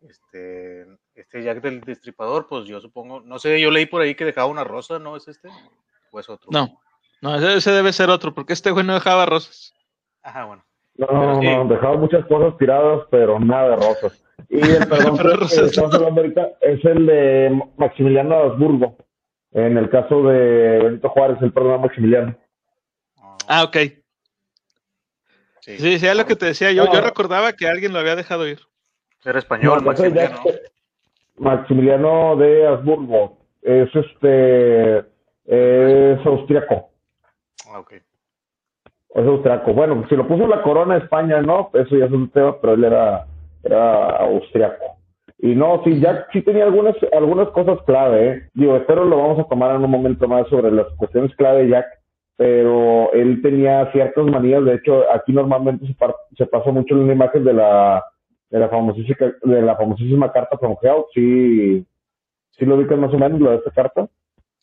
Este, este Jack del Destripador, pues yo supongo, no sé, yo leí por ahí que dejaba una rosa, ¿no es este? ¿O es otro? No, no, ese, debe ser otro, porque este güey no dejaba rosas. Ajá, bueno. No, no, no, dejaba muchas cosas tiradas, pero nada de rosas. Y el perdón es el de Maximiliano Habsburgo. En el caso de Benito Juárez, el perdón Maximiliano. Ah, ok. Sí, sí, sí, es lo que te decía. Yo, yo recordaba que alguien lo había dejado ir. Era español, Maximiliano. Maximiliano de Habsburgo. Es este. Es austriaco. Ah, ok. Es austriaco. Bueno, si lo puso la corona de España, ¿no? Eso ya es un tema, pero él era, era austriaco. Y no, sí, ya sí tenía algunas, algunas cosas clave, ¿eh? Digo, espero lo vamos a tomar en un momento más sobre las cuestiones clave, Jack pero él tenía ciertas manías, de hecho aquí normalmente se, se pasa mucho en una imagen de la de la famosísima, de la famosísima carta from Hell, sí, sí lo ubican más o menos, lo de esta carta.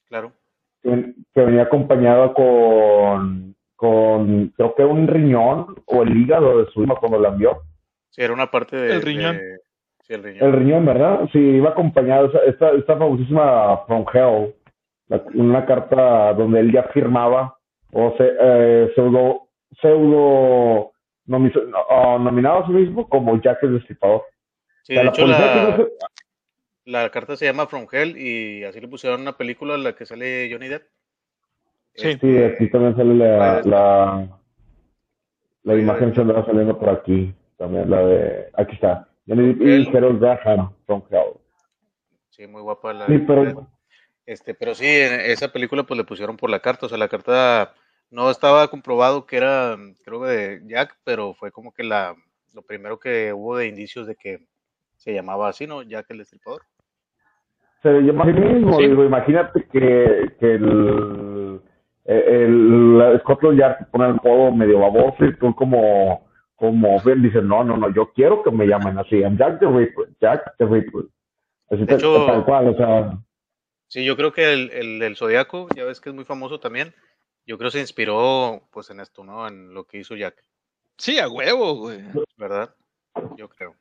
Claro. Que, que venía acompañado con, con, creo que un riñón o el hígado de su hija cuando la envió. Sí, era una parte de... El riñón. de- sí, el riñón. El riñón, ¿verdad? Sí, iba acompañado, esta, esta famosísima From Hell, la- una carta donde él ya firmaba, o se, eh, pseudo, pseudo nomi- ah, nominado a sí mismo como Jack el Destripador. Sí, O sea, de la hecho policía que la, no se- la carta se llama From Hell y así le pusieron una película en la que sale Johnny Depp. Sí. Sí, aquí también sale la, Vale. la, la imagen se andaba saliendo por aquí, también la de, aquí está, Johnny Depp y. Harold Graham, From Hell. Sí, muy guapa la Sí, pero Este, pero sí, en esa película pues le pusieron por la carta, o sea, la carta no estaba comprobado que era, creo que de Jack, pero fue como que la, lo primero que hubo de indicios de que se llamaba así, ¿no? Jack el Destripador. se llama así mismo, Sí. digo, imagínate que, que el, el, la Scotland Yard te pone el modo medio baboso y tú como, como Ben dices, no, no, no, yo quiero que me llamen así, I'm Jack the Ripper, Jack the Ripper. Así De tal- hecho- tal cual, o sea, Sí, yo creo que el, el, el Zodiaco, ya ves que es muy famoso también, yo creo se inspiró pues en esto, ¿no? En lo que hizo Jack, Sí, a huevo, güey. ¿verdad? Yo creo.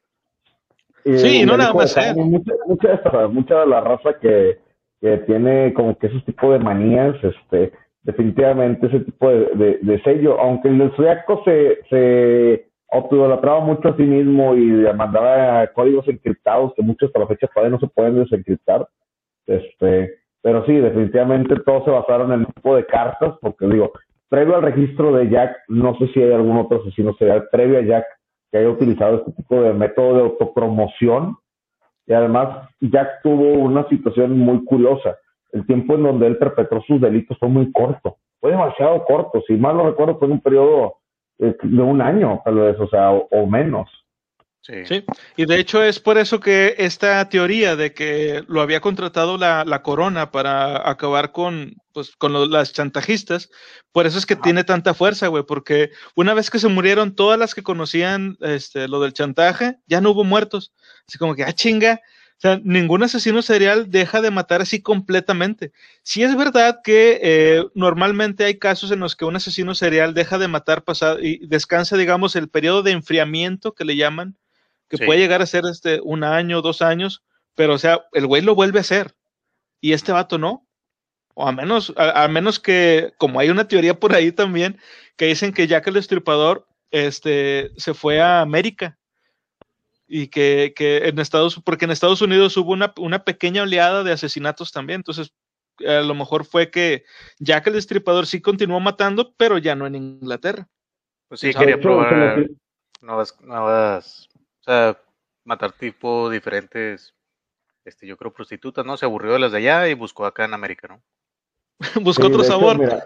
y Sí, no nada más. Fanny, Mucha, mucha, de esta- mucha de la raza que, que tiene como que ese tipo de manías, este, definitivamente ese tipo de, de, de sello, aunque el Zodiaco se, se autoidolatraba mucho a sí mismo y mandaba códigos encriptados que muchos hasta la fecha todavía no se pueden desencriptar, este, pero sí, definitivamente todos se basaron en el tipo de cartas, porque digo, previo al registro de Jack, no sé si hay algún otro asesino serial previo a Jack que haya utilizado este tipo de método de autopromoción. Y además, Jack tuvo una situación muy curiosa. El tiempo en donde él perpetró sus delitos fue muy corto. Fue demasiado corto. Si mal no recuerdo, fue en un periodo eh, de un año, tal vez, o sea, o, o menos. Sí. Sí, y de hecho es por eso que esta teoría de que lo había contratado la, la corona para acabar con, pues, con lo- las chantajistas, por eso es que tiene tanta fuerza, güey, porque una vez que se murieron todas las que conocían este, lo del chantaje, ya no hubo muertos. Así como que, ah, chinga. O sea, ningún asesino serial deja de matar así completamente. Sí es verdad que eh, normalmente hay casos en los que un asesino serial deja de matar pasado y descansa, digamos, el periodo de enfriamiento que le llaman, que Sí. puede llegar a ser este un año, dos años, pero o sea, el güey lo vuelve a hacer y este vato no. O a menos, a, a menos que, como hay una teoría por ahí también, que dicen que Jack el Destripador este, se fue a América y que, que en Estados, porque en Estados Unidos hubo una, una pequeña oleada de asesinatos también, entonces a lo mejor fue que Jack el Destripador sí continuó matando, pero ya no en Inglaterra. Pues sí, quería probar nuevas, matar tipo diferentes, este, yo creo prostitutas, ¿no? Se aburrió de las de allá y buscó acá en América, ¿no? Buscó sí, otro de hecho, sabor. mira,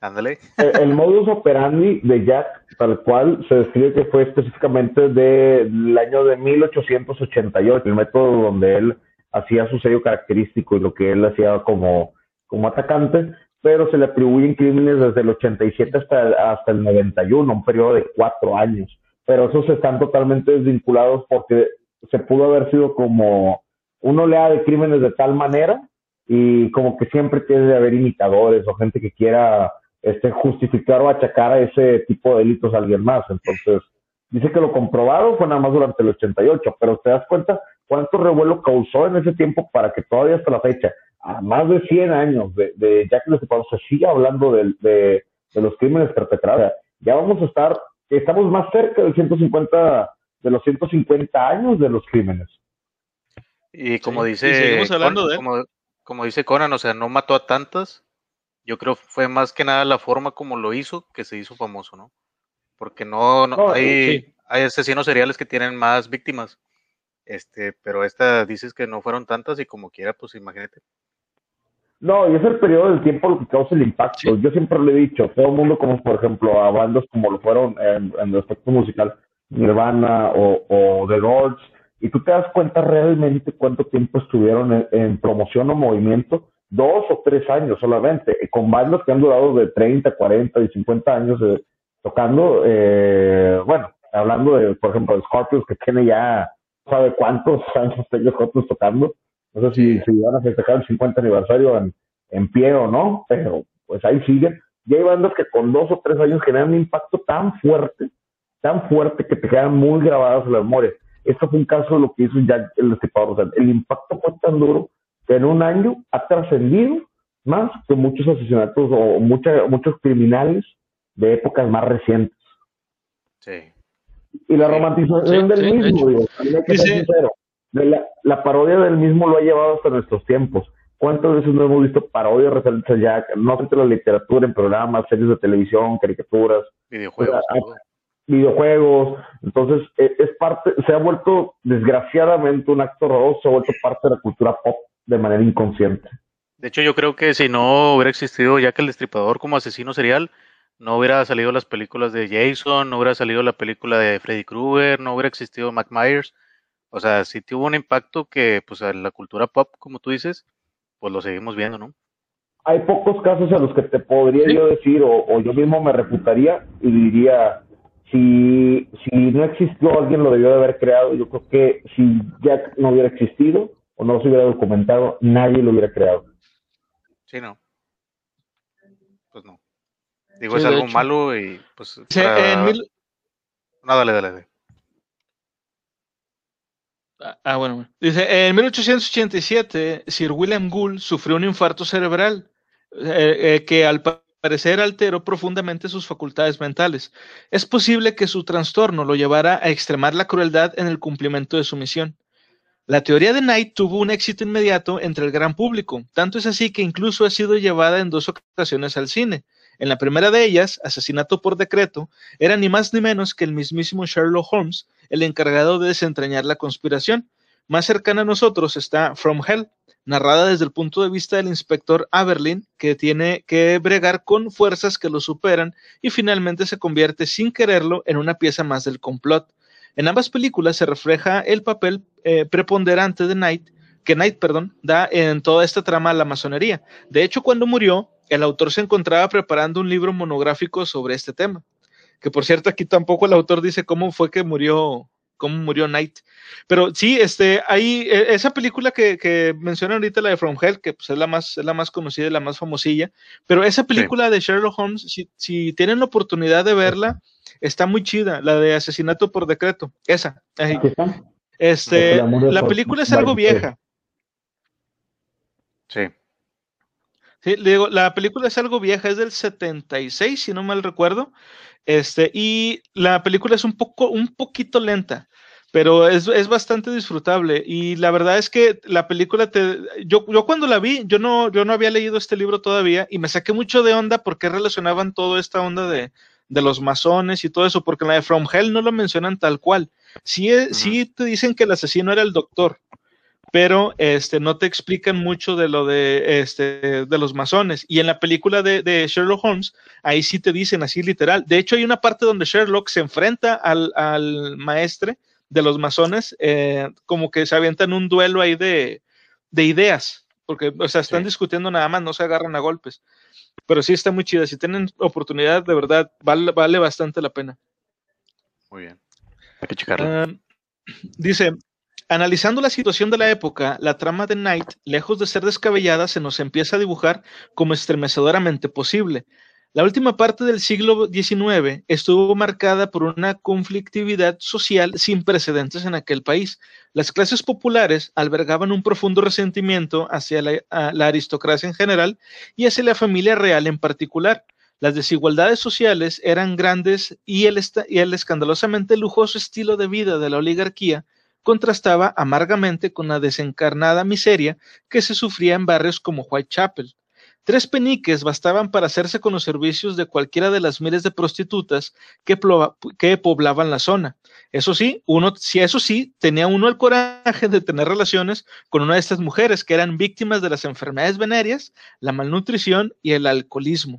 Ándale. el, el modus operandi de Jack, tal cual, se describe que fue específicamente del año de 1888, el método donde él hacía su sello característico y lo que él hacía como, como atacante, pero se le atribuyen crímenes desde el 87 hasta, hasta el 91, un periodo de cuatro años. Pero esos están totalmente desvinculados porque se pudo haber sido como una oleada de crímenes de tal manera y como que siempre tiene de haber imitadores o gente que quiera este, justificar o achacar a ese tipo de delitos a alguien más. Entonces, dice que lo comprobado fue nada más durante el 88, pero te das cuenta cuánto revuelo causó en ese tiempo para que todavía hasta la fecha, a más de 100 años de, de Jack el se siga hablando de, de, de los crímenes perpetrados. Ya vamos a estar, estamos más cerca del 150, de los 150 años de los crímenes. Y como Sí, y dice, seguimos hablando Con- de él. como, como dice Conan, o sea, no mató a tantas. Yo creo fue más que nada la forma como lo hizo que se hizo famoso, ¿no? Porque no, no- No, hay, sí. hay asesinos seriales que tienen más víctimas. Este, pero esta dices que no fueron tantas y como quiera, pues imagínate. No, y es el periodo del tiempo lo que causa el impacto. Sí. Yo siempre lo he dicho, todo el mundo conoce, por ejemplo, a bandas como lo fueron en, en el aspecto musical, Nirvana o, o The Doors, y tú te das cuenta realmente cuánto tiempo estuvieron en, en promoción o movimiento, dos o tres años solamente, y con bandas que han durado de 30, 40 y 50 años eh, tocando, eh, bueno, hablando de, por ejemplo, de Scorpions, que tiene ya, ¿sabe cuántos años tengo Scorpions tocando? No sé si, si van a festejar el 50 aniversario en, en pie o no, pero pues ahí siguen. Y hay bandas que con dos o tres años generan un impacto tan fuerte, tan fuerte que te quedan muy grabadas en la memoria. Esto fue un caso de lo que hizo Jack el. O sea, el impacto fue tan duro que en un año ha trascendido más que muchos asesinatos o muchos criminales de épocas más recientes. Sí. Y la romantización del mismo, digo, que La, la, parodia del mismo lo ha llevado hasta nuestros tiempos. ¿Cuántas veces no hemos visto parodias referentes a Jack? No entre la literatura, en programas, series de televisión, caricaturas. Videojuegos. videojuegos. Entonces, e, es, parte, se ha vuelto, desgraciadamente, un acto horroroso, se ha vuelto parte de la cultura pop de manera inconsciente. De hecho, yo creo que si no hubiera existido Jack el Destripador como asesino serial, no hubiera salido las películas de Jason, no hubiera salido la película de Freddy Krueger, no hubiera existido Mac Myers. O sea, sí tuvo un impacto que, pues, en la cultura pop, como tú dices, pues lo seguimos viendo, ¿no? Hay pocos casos a los que te podría yo decir, o, yo mismo me refutaría y diría, si, si no existió, alguien lo debió de haber creado. Yo creo que si Jack no hubiera existido o no se hubiera documentado, nadie lo hubiera creado. Sí, no. Pues no. Digo, es algo malo y pues... No, dale, dale, dale. Ah, ah bueno. Dice, en 1887, Sir William Gould sufrió un infarto cerebral eh, eh, que al parecer alteró profundamente sus facultades mentales. Es posible que su trastorno lo llevara a extremar la crueldad en el cumplimiento de su misión. La teoría de Knight tuvo un éxito inmediato entre el gran público, tanto es así que incluso ha sido llevada en dos ocasiones al cine. En la primera de ellas, Asesinato por Decreto, era ni más ni menos que el mismísimo Sherlock Holmes el encargado de desentrañar la conspiración. Más cercana a nosotros está From Hell, narrada desde el punto de vista del inspector Aberlin, que tiene que bregar con fuerzas que lo superan y finalmente se convierte sin quererlo en una pieza más del complot. En ambas películas se refleja el papel eh, preponderante de Knight, que Knight, perdón, da en toda esta trama a la masonería. De hecho, cuando murió, el autor se encontraba preparando un libro monográfico sobre este tema. Que por cierto, aquí tampoco el autor dice cómo fue que murió, cómo murió Knight. Pero sí, este, hay e, esa película que, que mencionan ahorita, la de From Hell, que pues, es la más, es la más conocida y la más famosilla. Pero esa película de Sherlock Holmes, si, si, tienen la oportunidad de verla, está muy chida, la de Asesinato por Decreto. Esa. Este, la película es algo vieja. Sí. Sí, digo, la película es algo vieja, es del 76, si no mal recuerdo. Este, y la película es un poco, un poquito lenta, pero es, es bastante disfrutable. Y la verdad es que la película te, yo, yo cuando la vi, yo no, yo no había leído este libro todavía y me saqué mucho de onda porque relacionaban toda esta onda de, de los masones y todo eso, porque en la de From Hell no lo mencionan tal cual. Sí, sí te dicen que el asesino era el doctor, pero este, no te explican mucho de lo de, este, de los masones. Y en la película de, de, Sherlock Holmes, ahí sí te dicen así literal. De hecho, hay una parte donde Sherlock se enfrenta al, al maestre de los masones, eh, como que se avientan un duelo ahí de, de ideas, porque, o sea, están discutiendo nada más, no se agarran a golpes. Pero sí está muy chida. Si tienen oportunidad, de verdad, vale, vale bastante la pena. Muy bien. Hay que checarla. Uh, dice, Analizando la situación de la época, la trama de Knight, lejos de ser descabellada, se nos empieza a dibujar como estremecedoramente posible. La última parte del siglo XIX estuvo marcada por una conflictividad social sin precedentes en aquel país. Las clases populares albergaban un profundo resentimiento hacia la, aristocracia en general y hacia la familia real en particular. Las desigualdades sociales eran grandes y el escandalosamente lujoso estilo de vida de la oligarquía contrastaba amargamente con la desencarnada miseria que se sufría en barrios como Whitechapel. Tres peniques bastaban para hacerse con los servicios de cualquiera de las miles de prostitutas que, poblaban la zona. Eso sí, uno, si eso sí, tenía uno el coraje de tener relaciones con una de estas mujeres que eran víctimas de las enfermedades venéreas, la malnutrición y el alcoholismo.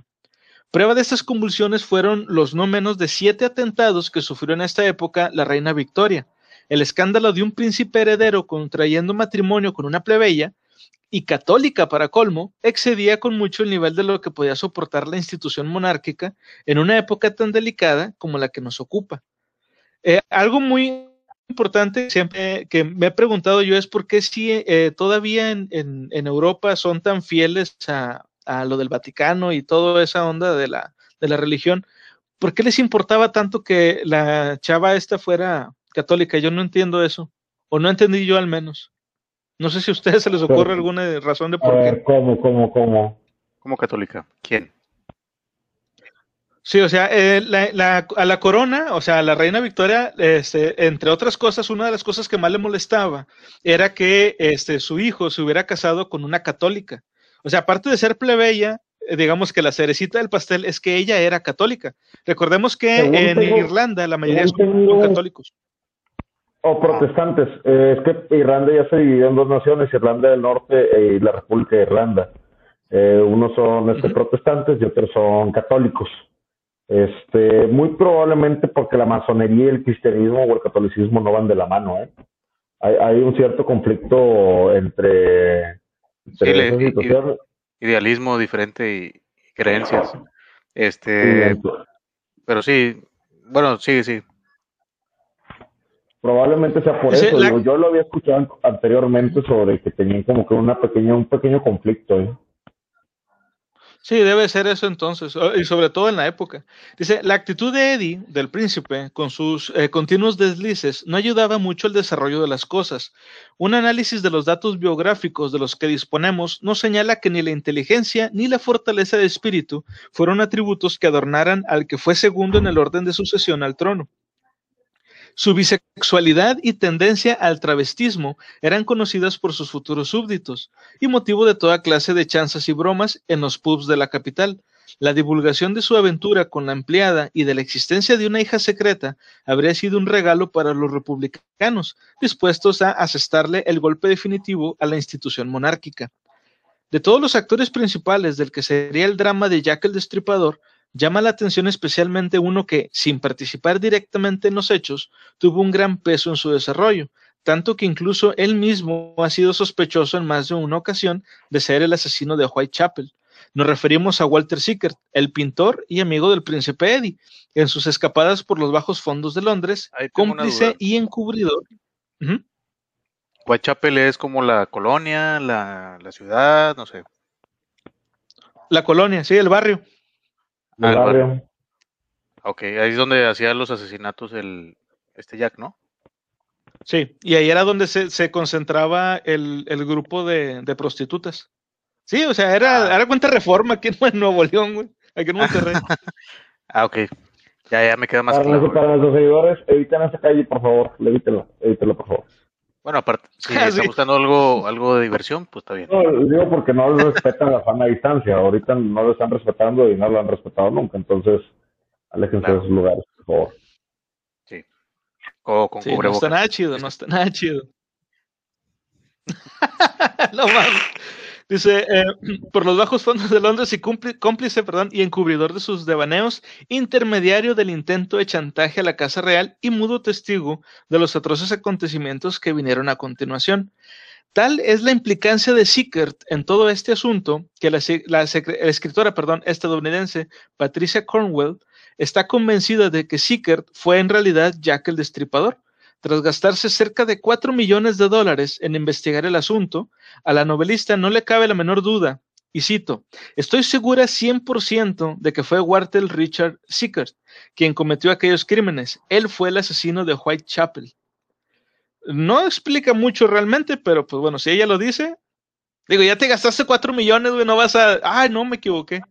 Prueba de estas convulsiones fueron los no menos de siete atentados que sufrió en esta época la reina Victoria el escándalo de un príncipe heredero contrayendo matrimonio con una plebeya y católica para colmo, excedía con mucho el nivel de lo que podía soportar la institución monárquica en una época tan delicada como la que nos ocupa. Eh, algo muy importante siempre que me he preguntado yo es por qué si eh, todavía en, Europa son tan fieles a, a, lo del Vaticano y toda esa onda de la, de la religión. ¿Por qué les importaba tanto que la chava esta fuera católica? Yo no entiendo eso. O no entendí yo al menos. No sé si a ustedes se les ocurre alguna razón de por qué. ¿Cómo, cómo, cómo? ¿Cómo católica? ¿Quién? Sí, o sea, eh, la, a la corona, o sea, a la reina Victoria, este, entre otras cosas, una de las cosas que más le molestaba era que este, su hijo se hubiera casado con una católica. O sea, aparte de ser plebeya, eh, digamos que la cerecita del pastel es que ella era católica. Recordemos que en Irlanda la mayoría son, católicos. O protestantes. Eh, es que Irlanda ya se dividió en dos naciones, Irlanda del Norte y la República de Irlanda. unos son este, protestantes y otros son católicos. Este, muy probablemente porque la masonería y el cristianismo o el catolicismo no van de la mano, ¿eh? Hay, un cierto conflicto entre, idealismo diferente y, creencias. Este, pero sí, bueno, sí, sí. Probablemente sea por eso. Yo lo había escuchado anteriormente sobre que tenían como que una pequeña, un pequeño conflicto. ¿eh? Sí, debe ser eso entonces, y sobre todo en la época. Dice, la actitud de Eddie, del príncipe, con sus eh, continuos deslices, no ayudaba mucho al desarrollo de las cosas. Un análisis de los datos biográficos de los que disponemos nos señala que ni la inteligencia ni la fortaleza de espíritu fueron atributos que adornaran al que fue segundo en el orden de sucesión al trono. Su bisexualidad y tendencia al travestismo eran conocidas por sus futuros súbditos y motivo de toda clase de chanzas y bromas en los pubs de la capital. La divulgación de su aventura con la empleada y de la existencia de una hija secreta habría sido un regalo para los republicanos, dispuestos a asestarle el golpe definitivo a la institución monárquica. De todos los actores principales del que sería el drama de Jack el Destripador, Llama la atención especialmente uno que, sin participar directamente en los hechos, tuvo un gran peso en su desarrollo, tanto que incluso él mismo ha sido sospechoso en más de una ocasión de ser el asesino de Whitechapel. Nos referimos a Walter Sickert, el pintor y amigo del príncipe Eddie, en sus escapadas por los bajos fondos de Londres, cómplice y encubridor. Whitechapel es como la colonia, la, la ciudad, no sé. La colonia, sí, el barrio. Ah, ok, ahí es donde hacía los asesinatos el este Jack, ¿no? Sí, y ahí era donde se, se concentraba el, el grupo de, de, prostitutas. Sí, o sea, era, ah. era cuenta reforma aquí en Nuevo León, güey, aquí en Monterrey. ah, ok. Ya, ya me queda más para claro. para nuestros seguidores, esa calle, por favor, evítelo, evítelo, por favor. Bueno, aparte, si ah, está buscando algo, algo de diversión, pues está bien. No, digo porque no respetan la fama a distancia. Ahorita no lo están respetando y no lo han respetado nunca. Entonces, aléjense de esos lugares, por favor. Sí. O con sí, No está nada chido, no está nada chido. no mames. Dice, eh, por los bajos fondos de Londres y cómplice perdón, y encubridor de sus devaneos, intermediario del intento de chantaje a la Casa Real y mudo testigo de los atroces acontecimientos que vinieron a continuación. Tal es la implicancia de Sickert en todo este asunto que la, escritora perdón, estadounidense Patricia Cornwell está convencida de que Sickert fue en realidad Jack el Destripador tras gastarse cerca de 4 millones de dólares en investigar el asunto, a la novelista no le cabe la menor duda, y cito, estoy segura 100% de que fue Walter Richard Sickert quien cometió aquellos crímenes. Él fue el asesino de Whitechapel. No explica mucho realmente, pero pues bueno, si ella lo dice, digo, ya te gastaste 4 millones, güey, no vas a, ay, no, me equivoqué.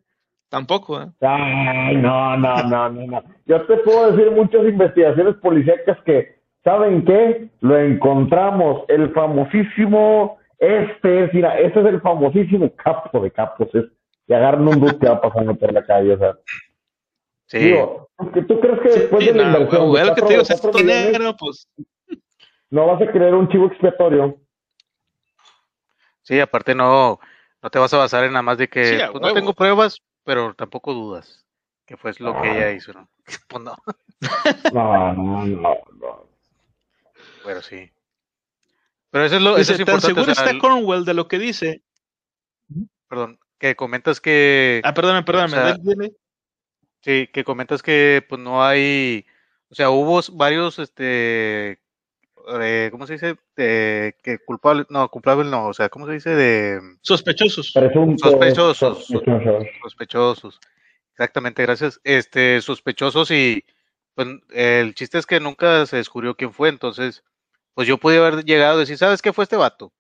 Tampoco, ¿eh? Ay, no, no, no, no, no. Yo te puedo decir muchas investigaciones policíacas que ¿saben qué? Lo encontramos, el famosísimo, este es, mira, este es el famosísimo capo de capos, es que agarran un bus que va pasando por la calle, o sea. Sí. Digo, ¿tú crees que después de la inversión... de que te digo, es negro, pues... No vas a creer un chivo expiatorio. Sí, aparte no, no te vas a basar en nada más de que pues, no tengo pruebas, pero tampoco dudas que fue lo que ella hizo, ¿no? Pues no. no, no, no, no. Bueno, sí. Pero eso es lo eso es tan seguro está Cornwell de lo que dice. Perdón, que comentas que. Ah, perdóname, perdóname. sí, que comentas que pues no hay. O sea, hubo varios, este. eh, ¿cómo se dice? De, que culpable, no, culpable no, o sea, ¿cómo se dice? De sospechosos. sospechosos, sospechosos. Sospechosos. Exactamente, gracias. Este, sospechosos y pues el chiste es que nunca se descubrió quién fue, entonces, pues yo pude haber llegado a decir, ¿sabes qué fue este vato?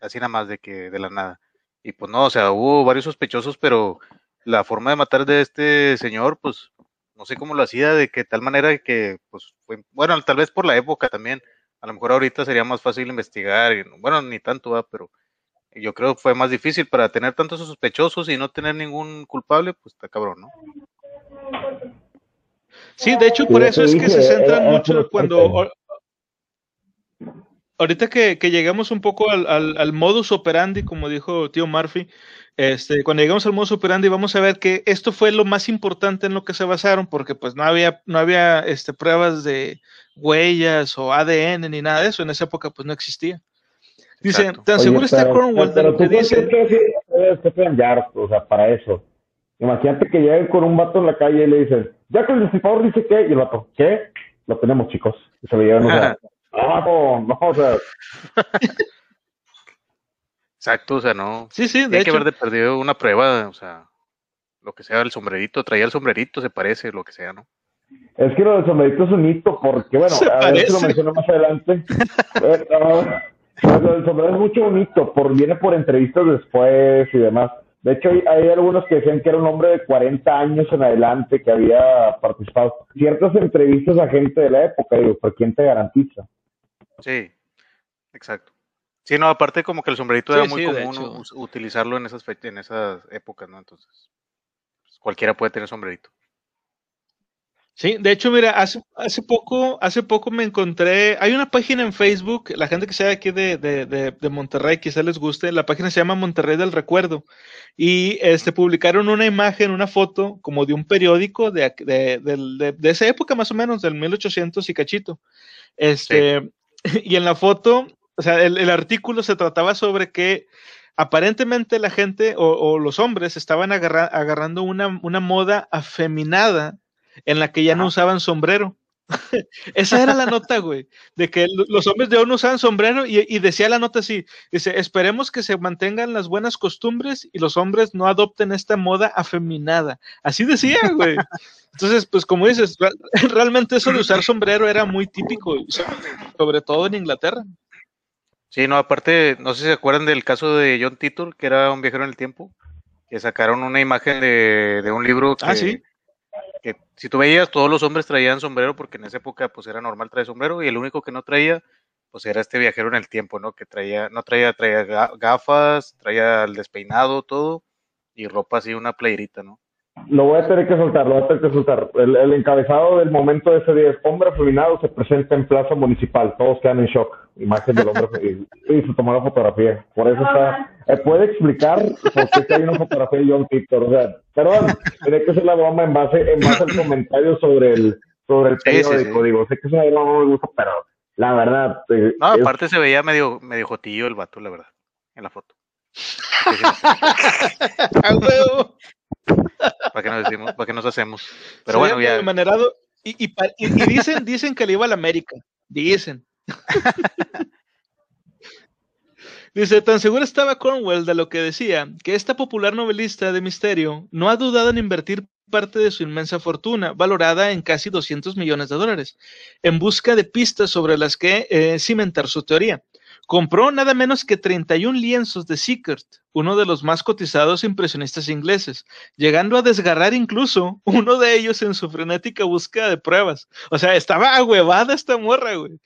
Así nada más de que de la nada. Y pues no, o sea, hubo varios sospechosos, pero la forma de matar de este señor, pues no sé cómo lo hacía, de que tal manera que, pues, fue, bueno, tal vez por la época también, a lo mejor ahorita sería más fácil investigar, y, bueno, ni tanto, va, pero yo creo que fue más difícil para tener tantos sospechosos y no tener ningún culpable, pues está cabrón, ¿no? Sí, de hecho, por eso es que se centran mucho cuando. Ahorita que, que llegamos un poco al, al, al, modus operandi, como dijo tío Murphy, este, cuando llegamos al modus operandi vamos a ver que esto fue lo más importante en lo que se basaron, porque pues no había, no había este, pruebas de huellas o ADN ni nada de eso, en esa época pues no existía. Dice, ¿tan seguro está Cornwall de lo que dice? o sea, para eso. Imagínate que lleguen con un vato en la calle y le dicen, ya que el disipador dice que, y el vato, ¿qué? Lo tenemos, chicos. Y se lo llevan, o sea, no, no, o sea. Exacto, o sea, no. Sí, sí, de Hay que haber de perdido una prueba, o sea, lo que sea, el sombrerito, traía el sombrerito, se parece, lo que sea, ¿no? Es que lo del sombrerito es un hito, porque, bueno, a ver si lo menciono más adelante. lo del sombrero es mucho bonito, por, viene por entrevistas después y demás. De hecho, hay, algunos que decían que era un hombre de 40 años en adelante que había participado. Ciertas entrevistas a gente de la época, digo, ¿por quién te garantiza? Sí, exacto. Sí, no, aparte como que el sombrerito era muy común utilizarlo en esas en esas épocas, ¿no? Entonces, pues, cualquiera puede tener sombrerito. Sí, de hecho, mira, hace, hace poco, hace poco me encontré, hay una página en Facebook, la gente que sea aquí de, de, de, Monterrey, quizá les guste, la página se llama Monterrey del Recuerdo, y este publicaron una imagen, una foto, como de un periódico de, de, esa época más o menos, del 1800 y cachito. Este, y en la foto, o sea, el, artículo se trataba sobre que aparentemente la gente o, o los hombres estaban agarrando una, una moda afeminada en la que ya no usaban sombrero. Esa era la nota, güey, de que los hombres de hoy no usaban sombrero y, decía la nota así, dice, esperemos que se mantengan las buenas costumbres y los hombres no adopten esta moda afeminada. Así decía, güey. Entonces, pues como dices, realmente eso de usar sombrero era muy típico, sobre todo en Inglaterra. Sí, no, aparte, no sé si se acuerdan del caso de John Titor, que era un viajero en el tiempo, que sacaron una imagen de, de un libro ah, que, que si tú veías, todos los hombres traían sombrero porque en esa época pues era normal traer sombrero y el único que no traía pues era este viajero en el tiempo, ¿no? Que traía, no traía, traía gafas, traía el despeinado, todo y ropa así, una playerita, ¿no? Lo voy a tener que soltar, lo voy a tener que soltar. El, encabezado del momento de ese día es hombre afeminado se presenta en plaza municipal. Todos quedan en shock. Imagen del hombre y, y se tomó la fotografía. Por eso está. Eh, ¿Puede explicar por qué hay una fotografía de John Titor? O sea, perdón, tiene que ser la broma en base, en base al comentario sobre el, sobre el periódico. Digo, sé que es una broma no me gusta, pero la verdad. Eh, no, aparte se veía medio, medio jotillo el vato, la verdad, en la foto. ¿Para qué nos decimos? ¿Para qué nos hacemos? Pero bueno, ya. y, y, y, dicen, dicen que le iba a la América. Dicen. Dice, tan seguro estaba Cornwell de lo que decía, que esta popular novelista de misterio no ha dudado en invertir parte de su inmensa fortuna, valorada en casi 200 millones de dólares, en busca de pistas sobre las que eh, cimentar su teoría. Compró nada menos que 31 lienzos de Sickert, uno de los más cotizados impresionistas ingleses, llegando a desgarrar incluso uno de ellos en su frenética búsqueda de pruebas. O sea, estaba ahuevada esta morra, güey.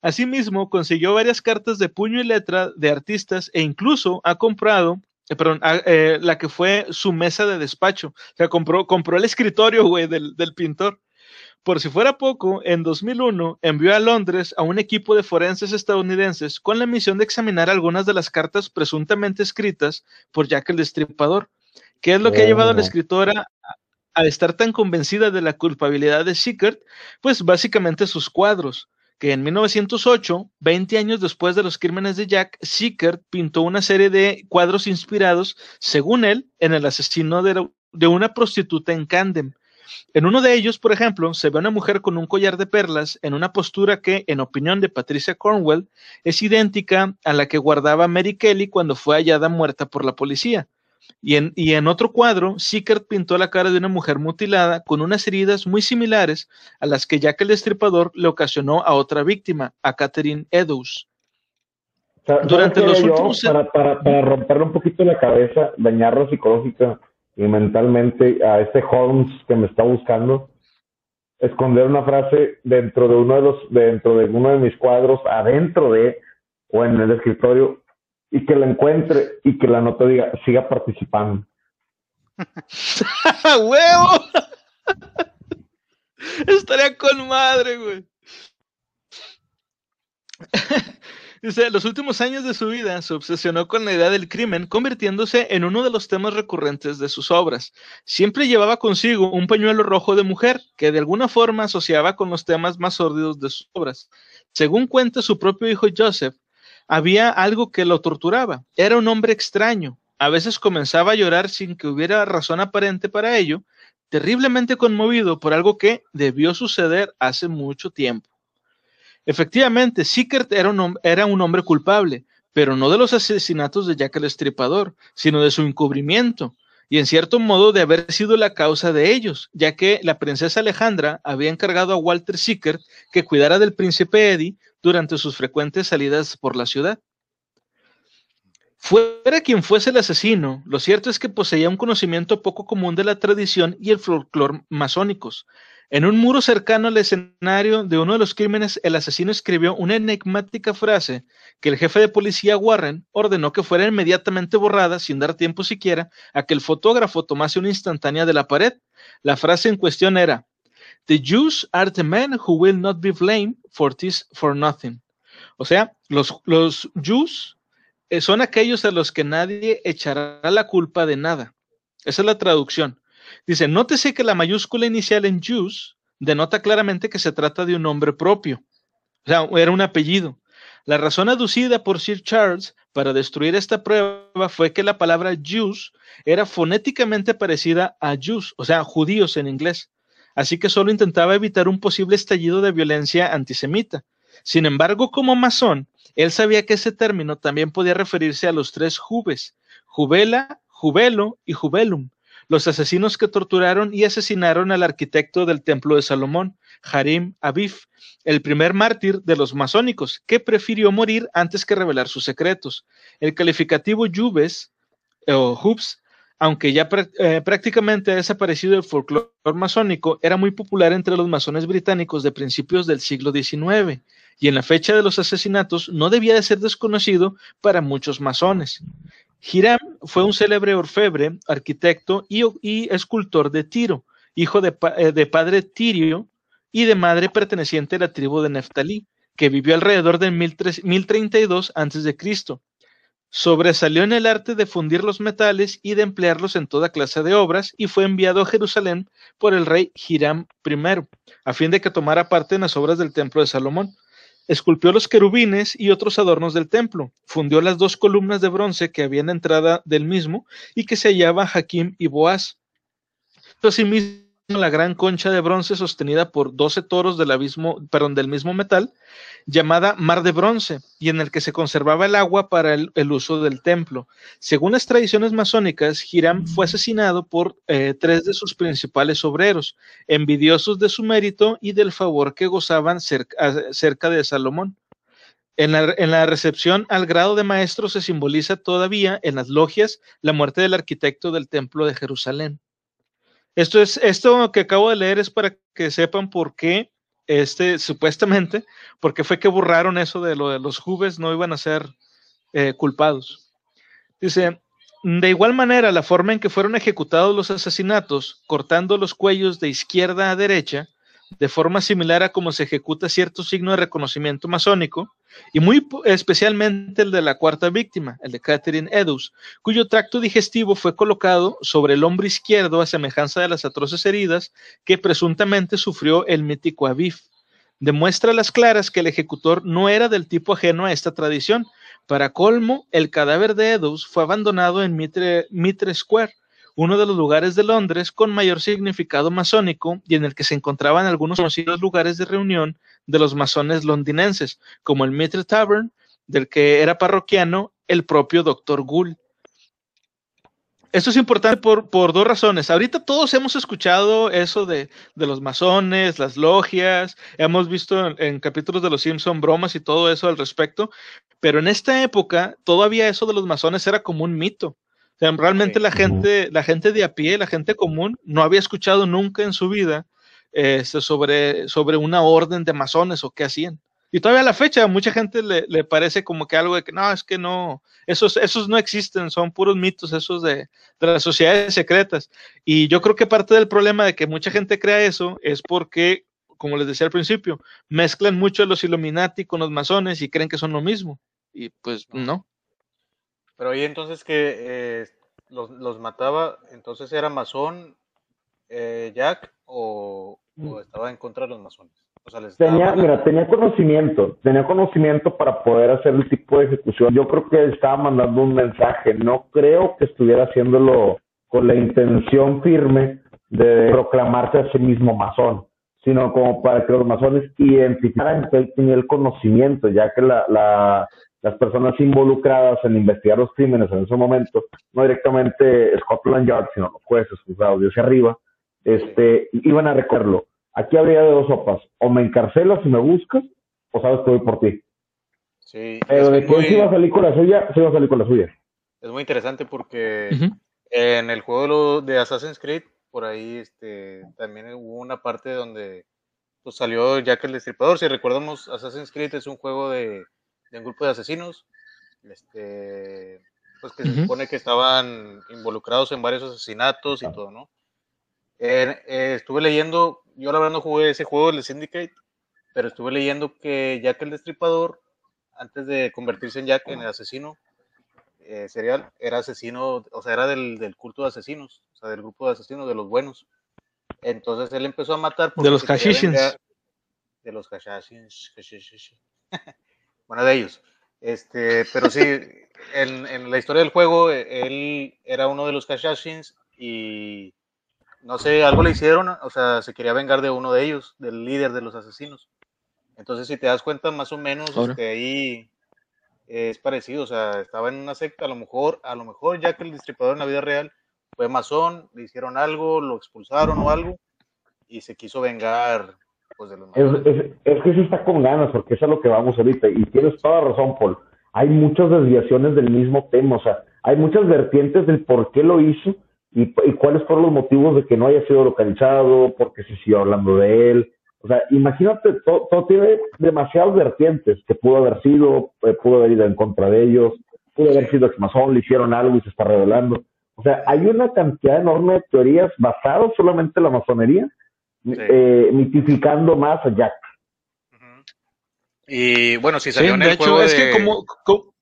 Asimismo, consiguió varias cartas de puño y letra de artistas e incluso ha comprado, eh, perdón, eh, la que fue su mesa de despacho. O sea, compró, compró el escritorio, güey, del, del pintor. Por si fuera poco, en 2001 envió a Londres a un equipo de forenses estadounidenses con la misión de examinar algunas de las cartas presuntamente escritas por Jack el Destripador. ¿Qué es lo que ha llevado a la escritora a estar tan convencida de la culpabilidad de Sickert? Pues básicamente sus cuadros que en 1908, 20 años después de los crímenes de Jack, Sickert pintó una serie de cuadros inspirados, según él, en el asesino de, de una prostituta en Camden. En uno de ellos, por ejemplo, se ve una mujer con un collar de perlas en una postura que, en opinión de Patricia Cornwell, es idéntica a la que guardaba Mary Kelly cuando fue hallada muerta por la policía. Y en, y en otro cuadro, Sickert pintó la cara de una mujer mutilada con unas heridas muy similares a las que Jack el Destripador le ocasionó a otra víctima, a Catherine Eddowes. Durante los últimos... Para, para, para romperle un poquito la cabeza, dañarlo psicológica y mentalmente a este Holmes que me está buscando, esconder una frase dentro de uno de los, dentro de uno de mis cuadros, adentro de, o en el escritorio, y que la encuentre y que la nota diga, siga participando. ¡Huevo! Estaría con madre, güey. Dice, los últimos años de su vida se obsesionó con la idea del crimen, convirtiéndose en uno de los temas recurrentes de sus obras. Siempre llevaba consigo un pañuelo rojo de mujer, que de alguna forma asociaba con los temas más sórdidos de sus obras. Según cuenta su propio hijo Joseph, había algo que lo torturaba. Era un hombre extraño. A veces comenzaba a llorar sin que hubiera razón aparente para ello, terriblemente conmovido por algo que debió suceder hace mucho tiempo. Efectivamente, Sickert era un, era un hombre culpable, pero no de los asesinatos de Jack el Estripador, sino de su encubrimiento, y en cierto modo de haber sido la causa de ellos, ya que la princesa Alejandra había encargado a Walter Sickert que cuidara del príncipe Eddie durante sus frecuentes salidas por la ciudad. Fuera quien fuese el asesino, lo cierto es que poseía un conocimiento poco común de la tradición y el folclore masónicos. En un muro cercano al escenario de uno de los crímenes, el asesino escribió una enigmática frase que el jefe de policía Warren ordenó que fuera inmediatamente borrada sin dar tiempo siquiera a que el fotógrafo tomase una instantánea de la pared. La frase en cuestión era, The Jews are the men who will not be blamed for this for nothing. O sea, los, los Jews son aquellos a los que nadie echará la culpa de nada. Esa es la traducción. Dice, nótese que la mayúscula inicial en Jews denota claramente que se trata de un nombre propio. O sea, era un apellido. La razón aducida por Sir Charles para destruir esta prueba fue que la palabra Jews era fonéticamente parecida a Jews, o sea, judíos en inglés. Así que solo intentaba evitar un posible estallido de violencia antisemita. Sin embargo, como masón, él sabía que ese término también podía referirse a los tres jubes, jubela, jubelo y jubelum, los asesinos que torturaron y asesinaron al arquitecto del templo de Salomón, Harim Abif, el primer mártir de los masónicos, que prefirió morir antes que revelar sus secretos. El calificativo Jubes o Hubs aunque ya eh, prácticamente ha desaparecido el folclore masónico, era muy popular entre los masones británicos de principios del siglo XIX, y en la fecha de los asesinatos no debía de ser desconocido para muchos masones. Hiram fue un célebre orfebre, arquitecto y, escultor de Tiro, hijo eh, de, padre Tirio y de madre perteneciente a la tribu de Neftalí, que vivió alrededor de 1032 a.C. Sobresalió en el arte de fundir los metales y de emplearlos en toda clase de obras y fue enviado a Jerusalén por el rey Hiram I, a fin de que tomara parte en las obras del templo de Salomón. Esculpió los querubines y otros adornos del templo, fundió las dos columnas de bronce que había en entrada del mismo y que se hallaban Jaquim y Boaz. Asimismo, la gran concha de bronce sostenida por doce toros del, abismo, perdón, del mismo metal, llamada Mar de Bronce, y en el que se conservaba el agua para el, uso del templo. Según las tradiciones masónicas, Hiram fue asesinado por eh, tres de sus principales obreros, envidiosos de su mérito y del favor que gozaban cerca, de Salomón. En la, en la, recepción al grado de maestro se simboliza todavía en las logias la muerte del arquitecto del templo de Jerusalén. Esto es, esto que acabo de leer es para que sepan por qué, este, supuestamente, porque fue que borraron eso de lo de los jubes no iban a ser eh, culpados. Dice, de igual manera, la forma en que fueron ejecutados los asesinatos, cortando los cuellos de izquierda a derecha, de forma similar a como se ejecuta cierto signo de reconocimiento masónico, y muy especialmente el de la cuarta víctima, el de Catherine Edus, cuyo tracto digestivo fue colocado sobre el hombro izquierdo a semejanza de las atroces heridas que presuntamente sufrió el mítico Aviv. Demuestra a las claras que el ejecutor no era del tipo ajeno a esta tradición. Para colmo, el cadáver de Edus fue abandonado en Mitre Square, uno de los lugares de Londres con mayor significado masónico y en el que se encontraban algunos conocidos lugares de reunión de los masones londinenses, como el Mitre Tavern, del que era parroquiano el propio Dr. Gould. Esto es importante por, por, dos razones. Ahorita todos hemos escuchado eso de, de los masones, las logias, hemos visto en, en, capítulos de Los Simpson bromas y todo eso al respecto, pero en esta época todavía eso de los masones era como un mito. O sea, realmente la gente, la gente de a pie, la gente común, no había escuchado nunca en su vida eh, sobre, sobre una orden de masones o qué hacían. Y todavía a la fecha, mucha gente le, le, parece como que algo de que no, es que no, esos, esos no existen, son puros mitos, esos de, de, las sociedades secretas. Y yo creo que parte del problema de que mucha gente crea eso es porque, como les decía al principio, mezclan mucho a los Illuminati con los masones y creen que son lo mismo. Y pues no. Pero ahí entonces que eh, los, los, mataba, entonces era masón eh, Jack o, o estaba en contra de los masones. O sea, tenía, mira, tenía conocimiento, tenía conocimiento para poder hacer el tipo de ejecución. Yo creo que estaba mandando un mensaje, no creo que estuviera haciéndolo con la intención firme de proclamarse a sí mismo masón, sino como para que los masones identificaran que él tenía el conocimiento, ya que la, la, las personas involucradas en investigar los crímenes en ese momento, no directamente Scotland Yard, sino los jueces, juzgados de hacia arriba, este, iban a recorrerlo Aquí habría de dos sopas. O me encarcelas y me buscas, o sabes que voy por ti. Sí. Pero de muy... iba a salir con la suya, se iba a salir con la suya. Es muy interesante porque uh -huh. en el juego de Assassin's Creed, por ahí este, también hubo una parte donde pues, salió Jack el Destripador. Si recordamos, Assassin's Creed es un juego de, de un grupo de asesinos. Este, pues que uh -huh. se supone que estaban involucrados en varios asesinatos y todo, ¿no? Eh, eh, estuve leyendo, yo la verdad no jugué ese juego, el Syndicate, pero estuve leyendo que Jack el Destripador, antes de convertirse en Jack, en el asesino eh, serial, era asesino, o sea, era del, del, culto de asesinos, o sea, del grupo de asesinos, de los buenos. Entonces él empezó a matar. De los Hashishins. De los Hashishins. bueno, de ellos. Este, pero sí, en, en, la historia del juego, él era uno de los Hashishins y no sé, algo le hicieron, o sea, se quería vengar de uno de ellos, del líder de los asesinos. Entonces, si te das cuenta, más o menos, este, ahí es parecido, o sea, estaba en una secta, a lo mejor, a lo mejor ya que el destripador en la vida real fue masón, le hicieron algo, lo expulsaron o algo, y se quiso vengar pues, de los es, es, es, que sí está con ganas, porque es a lo que vamos ahorita, y tienes toda razón, Paul. Hay muchas desviaciones del mismo tema, o sea, hay muchas vertientes del por qué lo hizo, y, y, cuáles fueron los motivos de que no haya sido localizado, porque se siguió hablando de él. O sea, imagínate, todo, todo tiene demasiadas vertientes que pudo haber sido, eh, pudo haber ido en contra de ellos, pudo haber sido exmasón, le hicieron algo y se está revelando. O sea, hay una cantidad enorme de teorías basadas solamente en la masonería, sí. eh, mitificando más a Jack. Y bueno, si salió sí, en el hecho, juego es de... que como, como...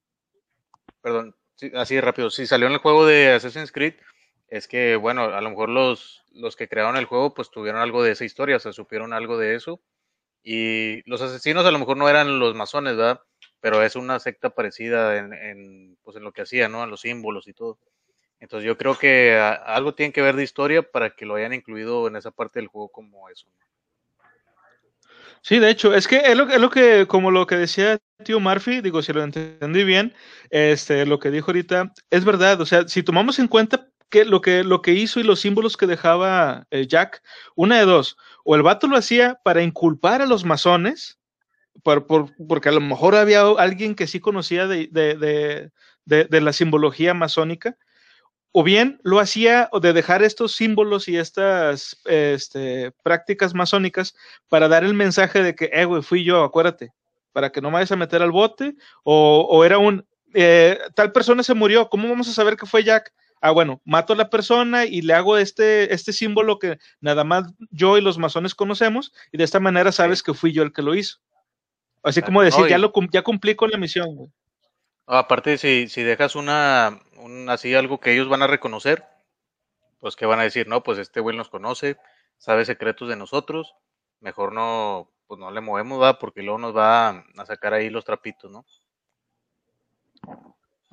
Perdón, sí, así de rápido, si salió en el juego de Assassin's Creed, es que, bueno, a lo mejor los, los que crearon el juego pues tuvieron algo de esa historia, o sea, supieron algo de eso. Y los asesinos a lo mejor no eran los masones, ¿verdad? Pero es una secta parecida en, en pues en lo que hacía, ¿no? En los símbolos y todo. Entonces yo creo que a, algo tiene que ver de historia para que lo hayan incluido en esa parte del juego como eso. Sí, de hecho, es que es lo, es lo que, como lo que decía tío Murphy, digo, si lo entendí bien, este, lo que dijo ahorita, es verdad, o sea, si tomamos en cuenta que lo que lo que hizo y los símbolos que dejaba eh, Jack, una de dos, o el vato lo hacía para inculpar a los masones, por, por, porque a lo mejor había alguien que sí conocía de, de, de, de, la simbología masónica, o bien lo hacía de dejar estos símbolos y estas este, prácticas masónicas para dar el mensaje de que, eh, güey, fui yo, acuérdate, para que no me vayas a meter al bote, o, o era un, eh, tal persona se murió, ¿cómo vamos a saber que fue Jack? ah, bueno, mato a la persona y le hago este, este símbolo que nada más yo y los masones conocemos, y de esta manera sabes que fui yo el que lo hizo. Así como decir, ya, lo, ya cumplí con la misión. Güey. Aparte, si, si dejas una, un, así algo que ellos van a reconocer, pues que van a decir, no, pues este güey nos conoce, sabe secretos de nosotros, mejor no, pues no le movemos, va, porque luego nos va a sacar ahí los trapitos, ¿no?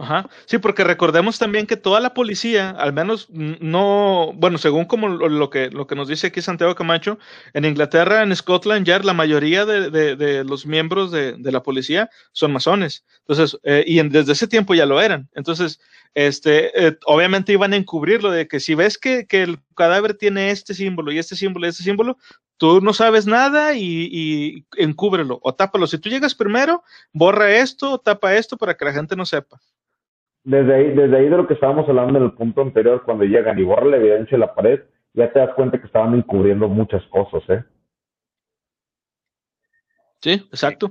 Ajá. Sí, porque recordemos también que toda la policía, al menos no, bueno, según como lo, que, lo que nos dice aquí Santiago Camacho, en Inglaterra, en Scotland Yard, la mayoría de, los miembros de, la policía son masones. Entonces, eh, y desde ese tiempo ya lo eran. Entonces, este, eh, obviamente iban a encubrirlo de que si ves que, que, el cadáver tiene este símbolo y este símbolo y este símbolo, tú no sabes nada y, y encúbrelo o tápalo. Si tú llegas primero, borra esto, tapa esto para que la gente no sepa desde ahí, desde ahí de lo que estábamos hablando en el punto anterior, cuando llegan y borran la evidencia en la pared, ya te das cuenta que estaban encubriendo muchas cosas, ¿eh? Sí, exacto.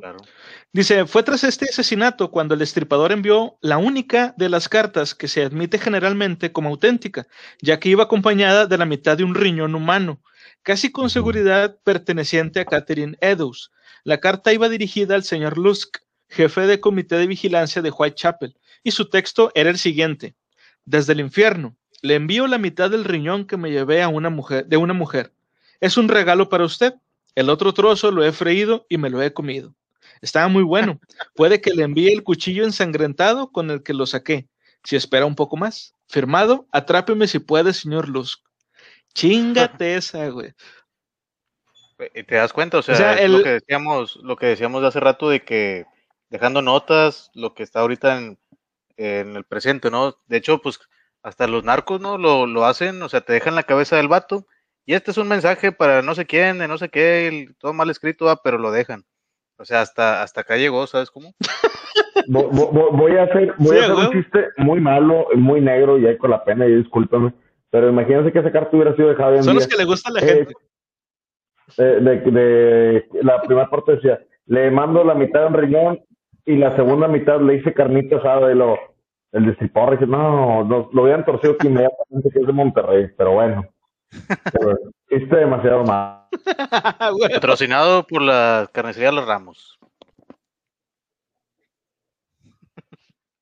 Dice, fue tras este asesinato cuando el destripador envió la única de las cartas que se admite generalmente como auténtica, ya que iba acompañada de la mitad de un riñón humano, casi con seguridad perteneciente a Catherine Eddowes. La carta iba dirigida al señor Lusk, jefe de comité de vigilancia de Whitechapel, y su texto era el siguiente. Desde el infierno, le envío la mitad del riñón que me llevé a una mujer, de una mujer. Es un regalo para usted. El otro trozo lo he freído y me lo he comido. Estaba muy bueno. Puede que le envíe el cuchillo ensangrentado con el que lo saqué. Si espera un poco más. Firmado, atrápeme si puede, señor Luz. Chingate esa, güey. ¿Te das cuenta? O sea, lo que decíamos, lo que decíamos de hace rato de que dejando notas, lo que está ahorita en, en el presente, ¿no? De hecho, pues hasta los narcos, ¿no? Lo, lo hacen, o sea, te dejan la cabeza del vato. Y este es un mensaje para no sé quién, de no sé qué, todo mal escrito, ah, pero lo dejan. O sea, hasta, hasta acá llegó, ¿sabes cómo? voy a hacer, voy a hacer un chiste muy malo, muy negro, y ahí con la pena, y discúlpame. Pero imagínense que esa carta hubiera sido dejada en Son los que le gusta a la gente. De, de, la primera parte decía, le mando la mitad de un riñón y la segunda mitad le hice carnita asada de lo, el destripador dice, no, lo, lo habían torcido que inmediatamente que es de Monterrey, pero bueno. Este demasiado mal. Patrocinado por la carnicería Los Ramos.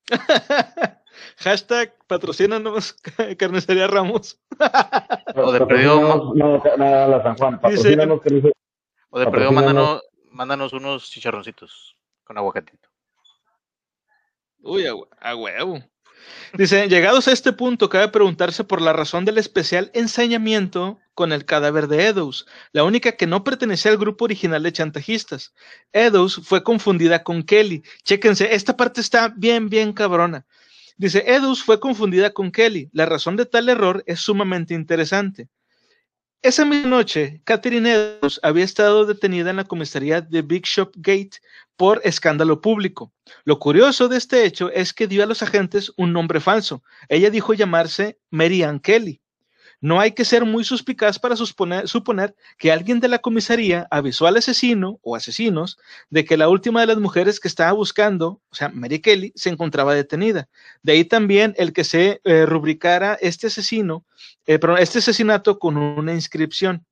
Hashtag patrocínanos carnicería Ramos. o de perdido. No, nada, la San Juan. Patrocínanos O de perdido, mándanos, mándanos unos chicharroncitos con aguacatito. Uy, a, huevo. Dice, llegados a este punto, cabe preguntarse por la razón del especial ensañamiento con el cadáver de Eddowes, la única que no pertenecía al grupo original de chantajistas. Eddowes fue confundida con Kelly. Chéquense, esta parte está bien, bien cabrona. Dice, Eddowes fue confundida con Kelly. La razón de tal error es sumamente interesante. Esa misma noche, Catherine Edwards había estado detenida en la comisaría de Big Shop Gate por escándalo público. Lo curioso de este hecho es que dio a los agentes un nombre falso. Ella dijo llamarse Mary Ann Kelly. No hay que ser muy suspicaz para suponer, que alguien de la comisaría avisó al asesino o asesinos de que la última de las mujeres que estaba buscando, o sea, Mary Kelly, se encontraba detenida. De ahí también el que se eh, rubricara este asesino, eh, este asesinato con una inscripción.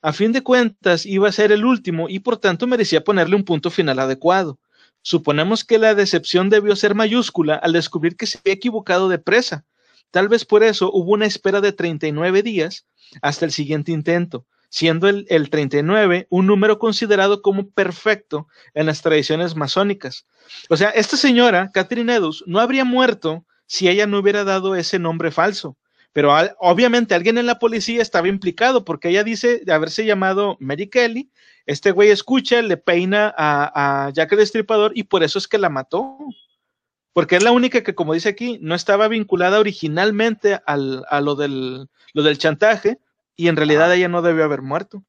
A fin de cuentas, iba a ser el último y por tanto merecía ponerle un punto final adecuado. Suponemos que la decepción debió ser mayúscula al descubrir que se había equivocado de presa Tal vez por eso hubo una espera de 39 días hasta el siguiente intento, siendo el, 39 un número considerado como perfecto en las tradiciones masónicas. O sea, esta señora, Catherine Edus, no habría muerto si ella no hubiera dado ese nombre falso. Pero obviamente alguien en la policía estaba implicado porque ella dice de haberse llamado Mary Kelly. Este güey escucha, le peina a, a Jack el Destripador y por eso es que la mató porque es la única que, como dice aquí, no estaba vinculada originalmente al, a lo del, lo del chantaje y en realidad ella no debió haber muerto.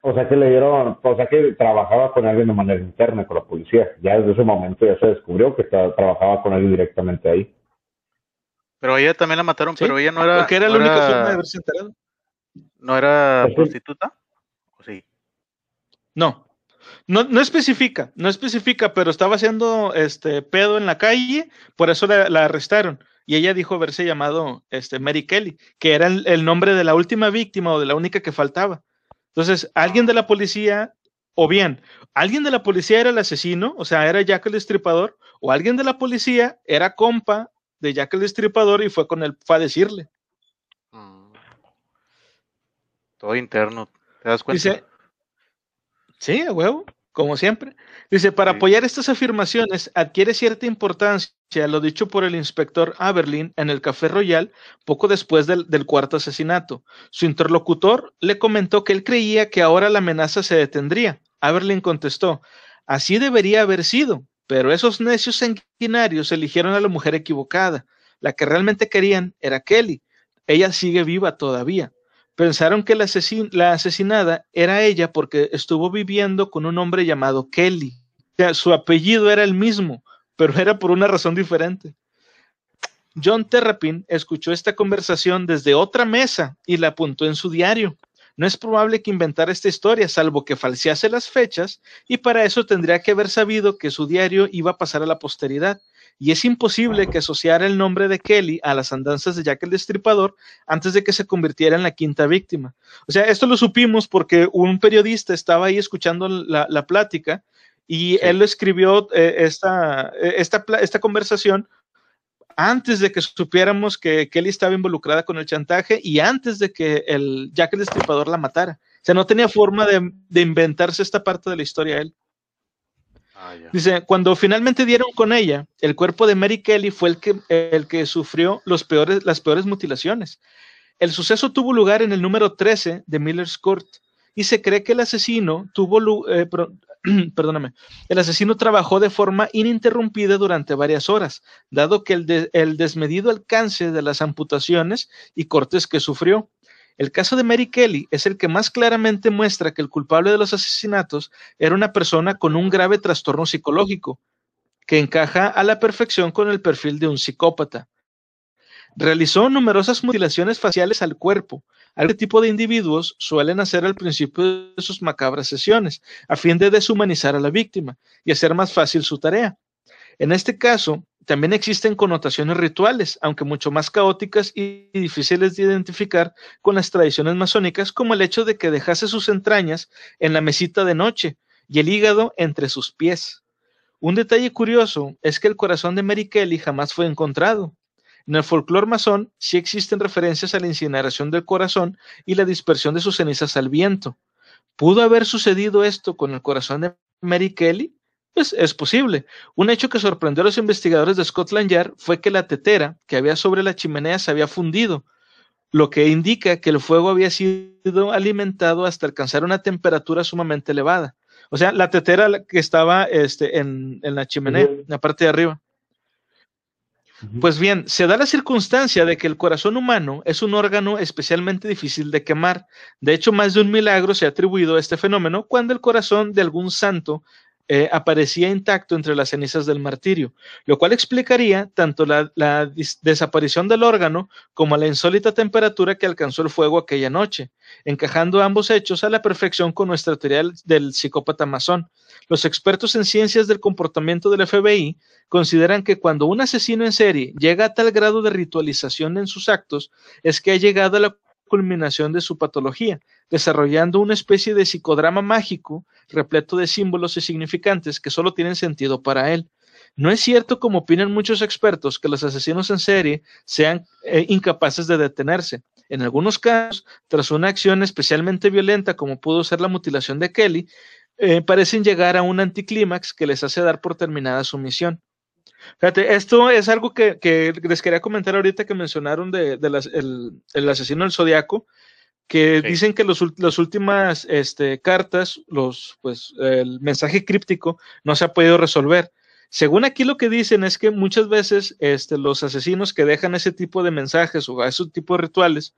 O sea que le dieron, o sea que trabajaba con alguien de manera interna con la policía. Ya desde ese momento ya se descubrió que trabajaba con alguien directamente ahí. Pero ella también la mataron, pero ella no era. Porque era la única forma de haberse enterado. ¿No era prostituta? ¿O sí? No. No, no especifica, no especifica, pero estaba haciendo este pedo en la calle, por eso la, arrestaron. Y ella dijo haberse llamado este, Mary Kelly, que era el, nombre de la última víctima o de la única que faltaba. Entonces, alguien de la policía, o bien, alguien de la policía era el asesino, o sea, era Jack el Destripador, o alguien de la policía era compa de Jack el Destripador y fue con él, fue a decirle. Mm. Todo interno, ¿te das cuenta? Sí, a huevo. como siempre. Dice, para apoyar estas afirmaciones adquiere cierta importancia lo dicho por el inspector Aberlin en el Café Royal poco después del, del, cuarto asesinato. Su interlocutor le comentó que él creía que ahora la amenaza se detendría. Aberlin contestó, así debería haber sido, pero esos necios sanguinarios eligieron a la mujer equivocada. La que realmente querían era Kelly. Ella sigue viva todavía. Pensaron que la, asesinada era ella porque estuvo viviendo con un hombre llamado Kelly. O sea, su apellido era el mismo, pero era por una razón diferente. John Terrapin escuchó esta conversación desde otra mesa y la apuntó en su diario. No es probable que inventara esta historia, salvo que falsease las fechas, y para eso tendría que haber sabido que su diario iba a pasar a la posteridad y es imposible que asociara el nombre de Kelly a las andanzas de Jack el Destripador antes de que se convirtiera en la quinta víctima. O sea, esto lo supimos porque un periodista estaba ahí escuchando la, plática y él lo escribió eh, esta, eh, esta, esta conversación antes de que supiéramos que Kelly estaba involucrada con el chantaje y antes de que el Jack el Destripador la matara. O sea, no tenía forma de, de inventarse esta parte de la historia él. Ah, Dice, cuando finalmente dieron con ella, el cuerpo de Mary Kelly fue el que, el que sufrió peores, las peores mutilaciones. El suceso tuvo lugar en el número 13 de Miller's Court y se cree que el asesino tuvo, eh, perdóname, el asesino trabajó de forma ininterrumpida durante varias horas, dado que el desmedido alcance de las amputaciones y cortes que sufrió el caso de Mary Kelly es el que más claramente muestra que el culpable de los asesinatos era una persona con un grave trastorno psicológico, que encaja a la perfección con el perfil de un psicópata. Realizó numerosas mutilaciones faciales al cuerpo. Este tipo de individuos suelen hacer al principio de sus macabras sesiones, a fin de deshumanizar a la víctima y hacer más fácil su tarea. En este caso, también existen connotaciones rituales, aunque mucho más caóticas y difíciles de identificar con las tradiciones masónicas, como el hecho de que dejase sus entrañas en la mesita de noche y el hígado entre sus pies. Un detalle curioso es que el corazón de Mary Kelly jamás fue encontrado. En el folclore masón sí existen referencias a la incineración del corazón y la dispersión de sus cenizas al viento. ¿Pudo haber sucedido esto con el corazón de Mary Kelly? Pues es posible. Un hecho que sorprendió a los investigadores de Scotland Yard fue que la tetera que había sobre la chimenea se había fundido, lo que indica que el fuego había sido alimentado hasta alcanzar una temperatura sumamente elevada. O sea, la tetera que estaba este, en, la chimenea, en la parte de arriba. Pues bien, se da la circunstancia de que el corazón humano es un órgano especialmente difícil de quemar. De hecho, más de un milagro se ha atribuido a este fenómeno cuando el corazón de algún santo eh, aparecía intacto entre las cenizas del martirio, lo cual explicaría tanto la, desaparición del órgano como la insólita temperatura que alcanzó el fuego aquella noche, encajando ambos hechos a la perfección con nuestra teoría del psicópata masón. Los expertos en ciencias del comportamiento del FBI consideran que cuando un asesino en serie llega a tal grado de ritualización en sus actos, es que ha llegado a la culminación de su patología, desarrollando una especie de psicodrama mágico repleto de símbolos y significantes que solo tienen sentido para él. No es cierto, como opinan muchos expertos, que los asesinos en serie sean eh, incapaces de detenerse. En algunos casos, tras una acción especialmente violenta como pudo ser la mutilación de Kelly, eh, parecen llegar a un anticlímax que les hace dar por terminada su misión. Fíjate, esto es algo que, les quería comentar ahorita que mencionaron de, el, asesino del zodiaco que dicen que los, las últimas este, cartas, los, pues, el mensaje críptico no se ha podido resolver. Según aquí lo que dicen es que muchas veces este, los asesinos que dejan ese tipo de mensajes o ese tipo de rituales,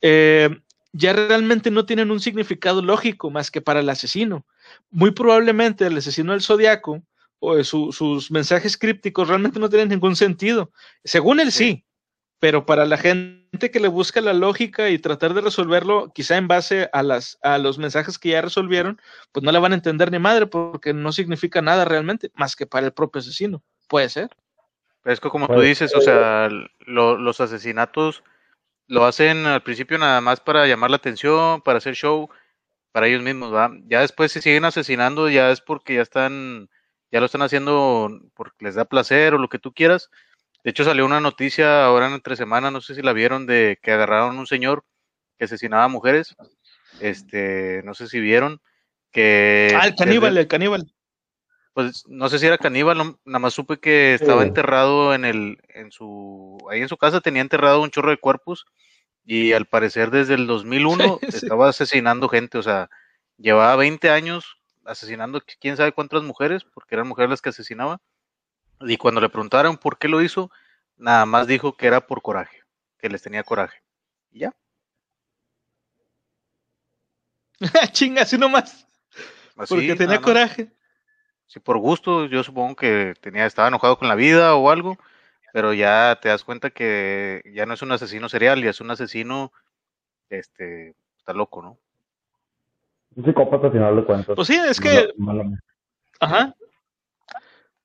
eh, ya realmente no tienen un significado lógico más que para el asesino. Muy probablemente el asesino del zodiaco o sus mensajes crípticos realmente no tienen ningún sentido. Según él sí, pero para la gente que le busca la lógica y tratar de resolverlo, quizá en base a, las, a los mensajes que ya resolvieron, pues no le van a entender ni madre porque no significa nada realmente, más que para el propio asesino. Puede ser. Pero es que como tú dices, o sea, los asesinatos lo hacen al principio nada más para llamar la atención, para hacer show, para ellos mismos, ¿va? Ya después si siguen asesinando, ya es porque ya están, ya lo están haciendo porque les da placer o lo que tú quieras, de hecho, salió una noticia ahora en entre semanas, no sé si la vieron, de que agarraron un señor que asesinaba a mujeres. Este, no sé si vieron. que... Ah, el caníbal, el caníbal. Pues no sé si era caníbal, nada más supe que estaba enterrado en el, en su, ahí en su casa tenía enterrado un chorro de cuerpos y al parecer desde el 2001 estaba asesinando gente, o sea, llevaba 20 años asesinando quién sabe cuántas mujeres, porque eran mujeres las que asesinaba. Y cuando le preguntaron por qué lo hizo, nada más dijo que era por coraje, que les tenía coraje. Y ya. Chinga, así nomás. porque tenía coraje. Sí, por gusto, yo supongo que tenía, estaba enojado con la vida o algo, pero ya te das cuenta que ya no es un asesino serial, ya es un asesino, este, está loco, ¿no? Un psicópata al final de cuentas. Pues sí, es que... Ajá.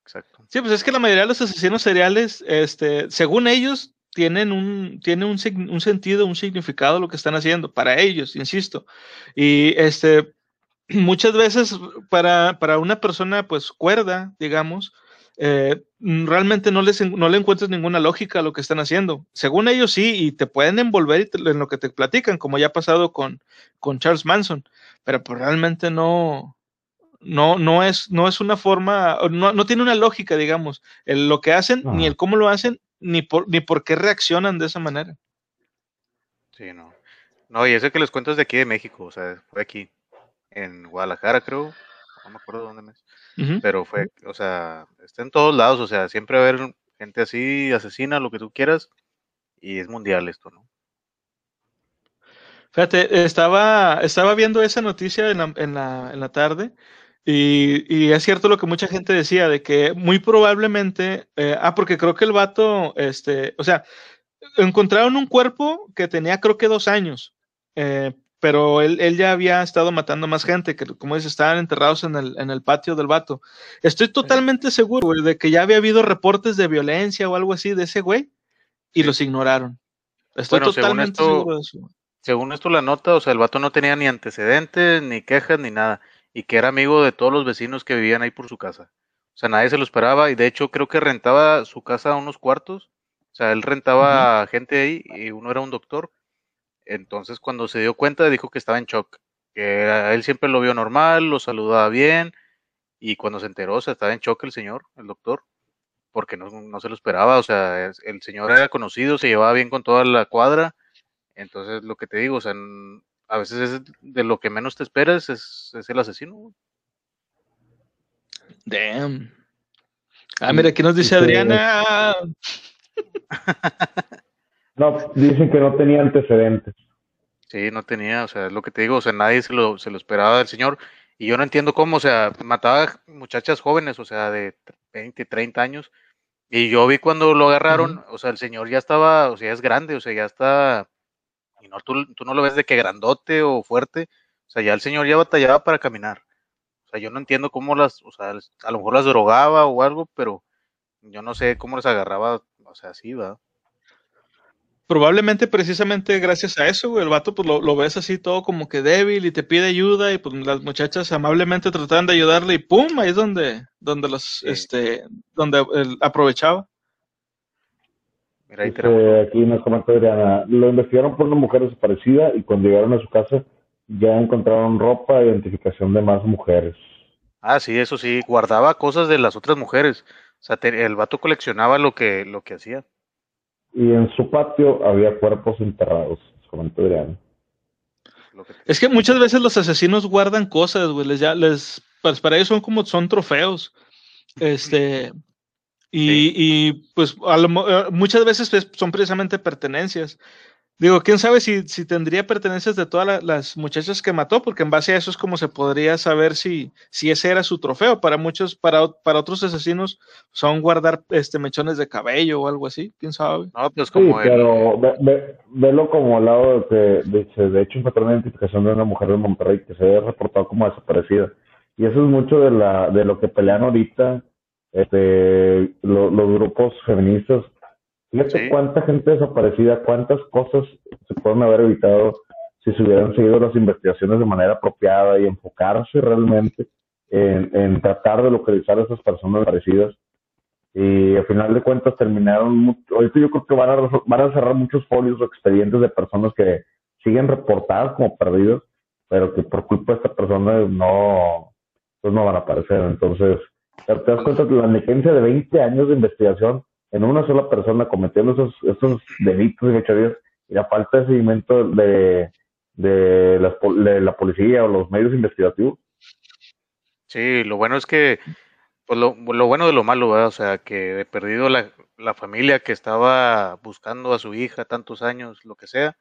Exacto. Sí, pues es que la mayoría de los asesinos seriales, este, según ellos, tienen un, tiene un, un, sentido, un significado lo que están haciendo, para ellos, insisto. Y este, muchas veces para, para una persona pues cuerda, digamos, eh, realmente no, les, no le encuentras ninguna lógica a lo que están haciendo. Según ellos sí, y te pueden envolver en lo que te platican, como ya ha pasado con, con Charles Manson pero pues realmente no, no, no es, no es una forma, no, no tiene una lógica, digamos, el, lo que hacen, ni el cómo lo hacen, ni por, ni por qué reaccionan de esa manera. Sí, no. No, y ese que les cuento es de aquí de México, o sea, fue aquí, en Guadalajara, creo, no me acuerdo dónde me pero fue, o sea, está en todos lados, o sea, siempre va a haber gente así, asesina, lo que tú quieras, y es mundial esto, ¿no? Fíjate, estaba, estaba viendo esa noticia en la, en la, en la tarde y, y, es cierto lo que mucha gente decía, de que muy probablemente, eh, ah, porque creo que el vato, este, o sea, encontraron un cuerpo que tenía creo que dos años, eh, pero él, él, ya había estado matando más gente, que como dice, estaban enterrados en el, en el patio del vato. Estoy totalmente seguro de que ya había habido reportes de violencia o algo así de ese güey y los ignoraron. Estoy totalmente seguro de eso según esto la nota, o sea, el vato no tenía ni antecedentes, ni quejas, ni nada, y que era amigo de todos los vecinos que vivían ahí por su casa. O sea, nadie se lo esperaba, y de hecho creo que rentaba su casa a unos cuartos, o sea, él rentaba gente ahí, y uno era un doctor. Entonces, cuando se dio cuenta, dijo que estaba en shock, que él siempre lo vio normal, lo saludaba bien, y cuando se enteró, o sea, estaba en shock el señor, el doctor, porque no, no se lo esperaba, o sea, el señor era conocido, se llevaba bien con toda la cuadra, entonces, lo que te digo, o sea, a veces es de lo que menos te esperas es, el asesino. Damn. Ah, mira, aquí nos dice Adriana. No, dicen que no tenía antecedentes. Sí, no tenía, o sea, es lo que te digo, o sea, nadie se lo, se lo esperaba del señor. Y yo no entiendo cómo, o sea, mataba muchachas jóvenes, o sea, de 20, 30 años. Y yo vi cuando lo agarraron, o sea, el señor ya estaba, o sea, es grande, o sea, ya está y no, tú, no lo ves de que grandote o fuerte, o sea, ya el señor ya batallaba para caminar. O sea, yo no entiendo cómo las, o sea, a lo mejor las drogaba o algo, pero yo no sé cómo les agarraba, o sea, así, va. Probablemente precisamente gracias a eso, el vato pues lo, ves así todo como que débil y te pide ayuda y pues las muchachas amablemente trataban de ayudarle y pum, ahí es donde, donde los, este, donde él aprovechaba. Este, aquí nos comenta Adriana, lo investigaron por una mujer desaparecida y cuando llegaron a su casa ya encontraron ropa e identificación de más mujeres. Ah, sí, eso sí, guardaba cosas de las otras mujeres. O sea, el vato coleccionaba lo que, lo que hacía. Y en su patio había cuerpos enterrados, comenta Adriana. Es que muchas veces los asesinos guardan cosas, güey, les ya les pues para ellos son como son trofeos. Este, y, pues eh, muchas veces son precisamente pertenencias. Digo, quién sabe si, si tendría pertenencias de todas las muchachas que mató, porque en base a eso es como se podría saber si, si ese era su trofeo. Para muchos, para, para otros asesinos, son guardar este mechones de cabello o algo así, quién sabe. No, pues como sí, pero ve, velo como al lado de que de, de hecho encontró una identificación de una mujer de Monterrey que se había reportado como desaparecida. Y eso es mucho de, la, de lo que pelean ahorita este, los grupos feministas. Fíjate cuánta gente desaparecida, cuántas cosas se pueden haber evitado si se hubieran seguido las investigaciones de manera apropiada y enfocarse realmente en, tratar de localizar a esas personas desaparecidas. Y al final de cuentas terminaron, ahorita yo creo que van a, van a cerrar muchos folios o expedientes de personas que siguen reportadas como perdidas pero que por culpa de esta persona no, pues no van a aparecer. Entonces, te das cuenta de la negligencia de 20 años de investigación en una sola persona cometiendo esos, esos delitos y fechorías y la falta de seguimiento de, de, la policía o los medios investigativos. Sí, lo bueno es que, pues lo, lo bueno de lo malo, ¿verdad? o sea, que he perdido la, la familia que estaba buscando a su hija tantos años, lo que sea,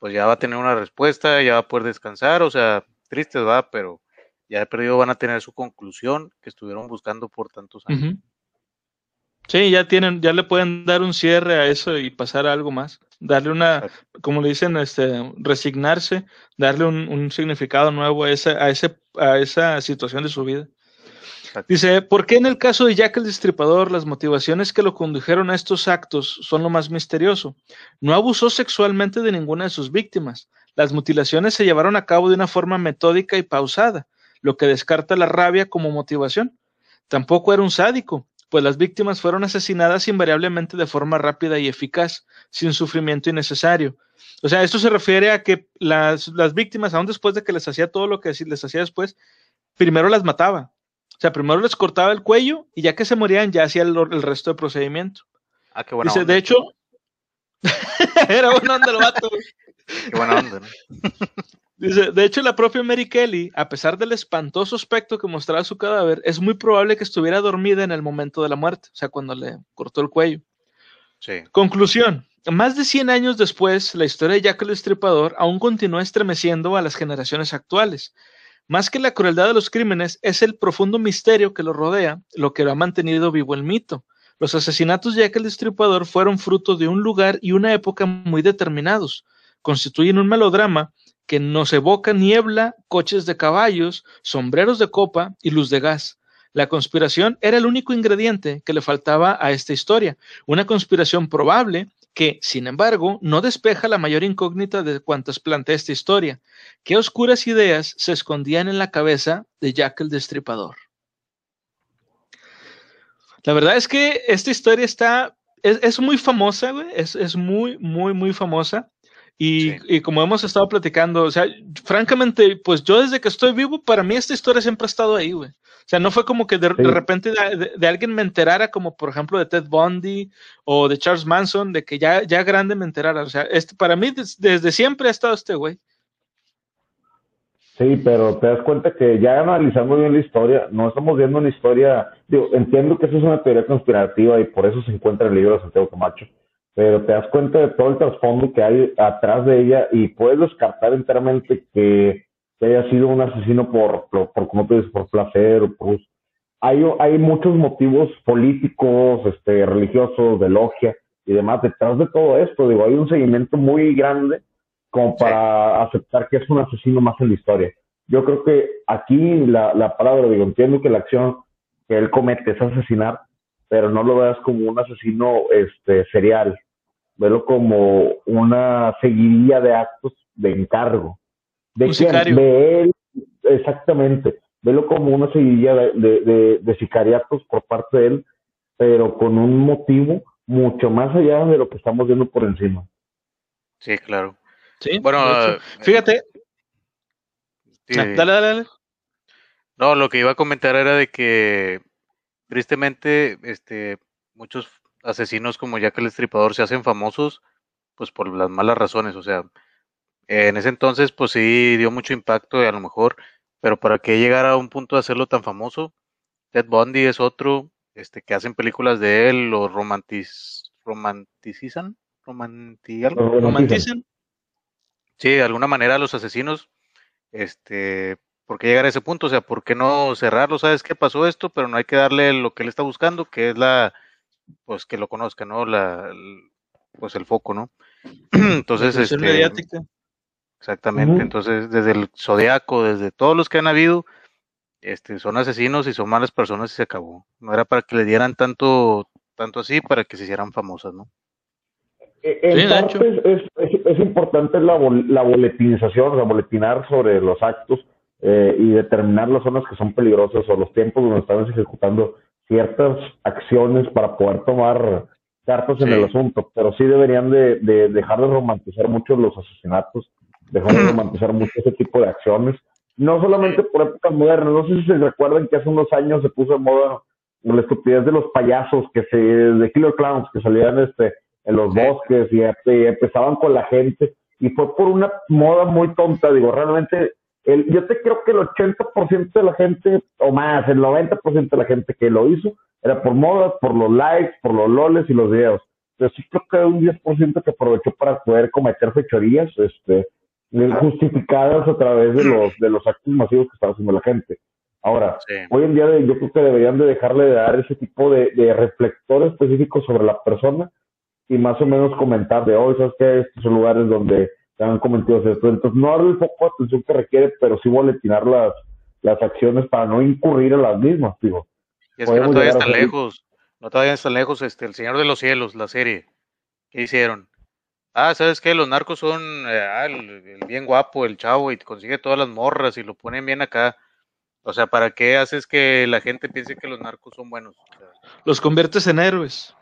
pues ya va a tener una respuesta, ya va a poder descansar, o sea, tristes va, pero ya he perdido van a tener su conclusión que estuvieron buscando por tantos años. Sí, ya tienen, ya le pueden dar un cierre a eso y pasar a algo más. Darle una, como le dicen, este, resignarse, darle un, un significado nuevo a esa, a ese, a esa situación de su vida. Dice, ¿por qué en el caso de Jack el Destripador las motivaciones que lo condujeron a estos actos son lo más misterioso? No abusó sexualmente de ninguna de sus víctimas. Las mutilaciones se llevaron a cabo de una forma metódica y pausada, lo que descarta la rabia como motivación. Tampoco era un sádico, pues las víctimas fueron asesinadas invariablemente de forma rápida y eficaz, sin sufrimiento innecesario. O sea, esto se refiere a que las, las víctimas, aún después de que les hacía todo lo que les hacía después, primero las mataba o sea, primero les cortaba el cuello y ya que se morían ya hacía el, resto del procedimiento. Ah, qué buena Dice, de hecho, era buena onda el vato. Qué buena onda, ¿no? Dice, de hecho, la propia Mary Kelly, a pesar del espantoso aspecto que mostraba su cadáver, es muy probable que estuviera dormida en el momento de la muerte, o sea, cuando le cortó el cuello. Sí. Conclusión. Más de 100 años después, la historia de Jack el Estripador aún continúa estremeciendo a las generaciones actuales. Más que la crueldad de los crímenes, es el profundo misterio que lo rodea lo que lo ha mantenido vivo el mito. Los asesinatos de aquel Destripador fueron fruto de un lugar y una época muy determinados. Constituyen un melodrama que nos evoca niebla, coches de caballos, sombreros de copa y luz de gas. La conspiración era el único ingrediente que le faltaba a esta historia, una conspiración probable que, sin embargo, no despeja la mayor incógnita de cuantas plantea esta historia. ¿Qué oscuras ideas se escondían en la cabeza de Jack el Destripador? La verdad es que esta historia está, es, muy famosa, güey, es, muy, muy, muy famosa. Y, y, como hemos estado platicando, o sea, francamente, pues yo desde que estoy vivo, para mí esta historia siempre ha estado ahí, güey. O sea, no fue como que de, repente de, alguien me enterara, como por ejemplo de Ted Bundy o de Charles Manson, de que ya, ya grande me enterara. O sea, este, para mí desde siempre ha estado este güey. Sí, pero te das cuenta que ya analizando bien la historia, no estamos viendo una historia, digo, entiendo que eso es una teoría conspirativa y por eso se encuentra en el libro de Santiago Camacho, pero te das cuenta de todo el trasfondo que hay atrás de ella y puedes descartar enteramente que que haya sido un asesino por, por, por como tú dices, por placer o por... Hay, hay muchos motivos políticos, este, religiosos, de logia y demás detrás de todo esto. Digo, hay un seguimiento muy grande como para aceptar que es un asesino más en la historia. Yo creo que aquí la, la palabra, digo, entiendo que la acción que él comete es asesinar, pero no lo veas como un asesino este, serial, velo como una seguidilla de actos de encargo de, él, exactamente. Velo como una seguidilla de, de, sicariatos por parte de él, pero con un motivo mucho más allá de lo que estamos viendo por encima. Sí, claro. Sí, bueno, fíjate. Ah, dale, dale, dale. No, lo que iba a comentar era de que tristemente, este, muchos asesinos como Jack el Estripador se hacen famosos, pues por las malas razones, o sea, en ese entonces, pues sí dio mucho impacto, a lo mejor, pero para que llegara a un punto de hacerlo tan famoso, Ted Bundy es otro, este, que hacen películas de él, lo romantiz, romanticizan, romantizan. Sí, de alguna manera los asesinos, este, ¿por qué llegar a ese punto? O sea, ¿por qué no cerrarlo? ¿Sabes qué pasó esto? Pero no hay que darle lo que él está buscando, que es la, pues que lo conozca, ¿no? La, pues el foco, ¿no? Entonces, este, mediática. Exactamente, entonces desde el Zodiaco, desde todos los que han habido, este, son asesinos y son malas personas y se acabó. No era para que le dieran tanto, tanto así, para que se hicieran famosas, ¿no? E, en es, es, importante la, la boletinización, o sea, boletinar sobre los actos eh, y determinar las zonas que son peligrosas o los tiempos donde están ejecutando ciertas acciones para poder tomar cartas en el asunto, pero sí deberían de, de dejar de romantizar mucho los asesinatos dejó de romantizar mucho ese tipo de acciones. No solamente por épocas modernas, no sé si se recuerdan que hace unos años se puso de moda la estupidez de los payasos que se, de Killer Clowns, que salían este, en los bosques y, y empezaban con la gente, y fue por una moda muy tonta, digo, realmente el, yo te creo que el 80% de la gente, o más, el 90% de la gente que lo hizo, era por moda, por los likes, por los loles y los videos. Pero sí creo que un 10% que aprovechó para poder cometer fechorías, este, justificadas a través de los, de los actos masivos que estaba haciendo la gente. Ahora, hoy en día yo creo que deberían de dejarle de dar ese tipo de, de reflector específico sobre la persona y más o menos comentar de hoy, ¿sabes qué? Estos son lugares donde se han cometido esto. Entonces, no darle el foco de atención que requiere, pero sí boletinar las, las acciones para no incurrir en las mismas, digo. Y es que no te vayas tan lejos, no te vayas tan lejos, este, El Señor de los Cielos, la serie. ¿Qué hicieron? Ah, ¿sabes qué? Los narcos son eh, ah, el, bien guapo, el chavo, y consigue todas las morras y lo ponen bien acá. O sea, ¿para qué haces que la gente piense que los narcos son buenos? los conviertes en héroes.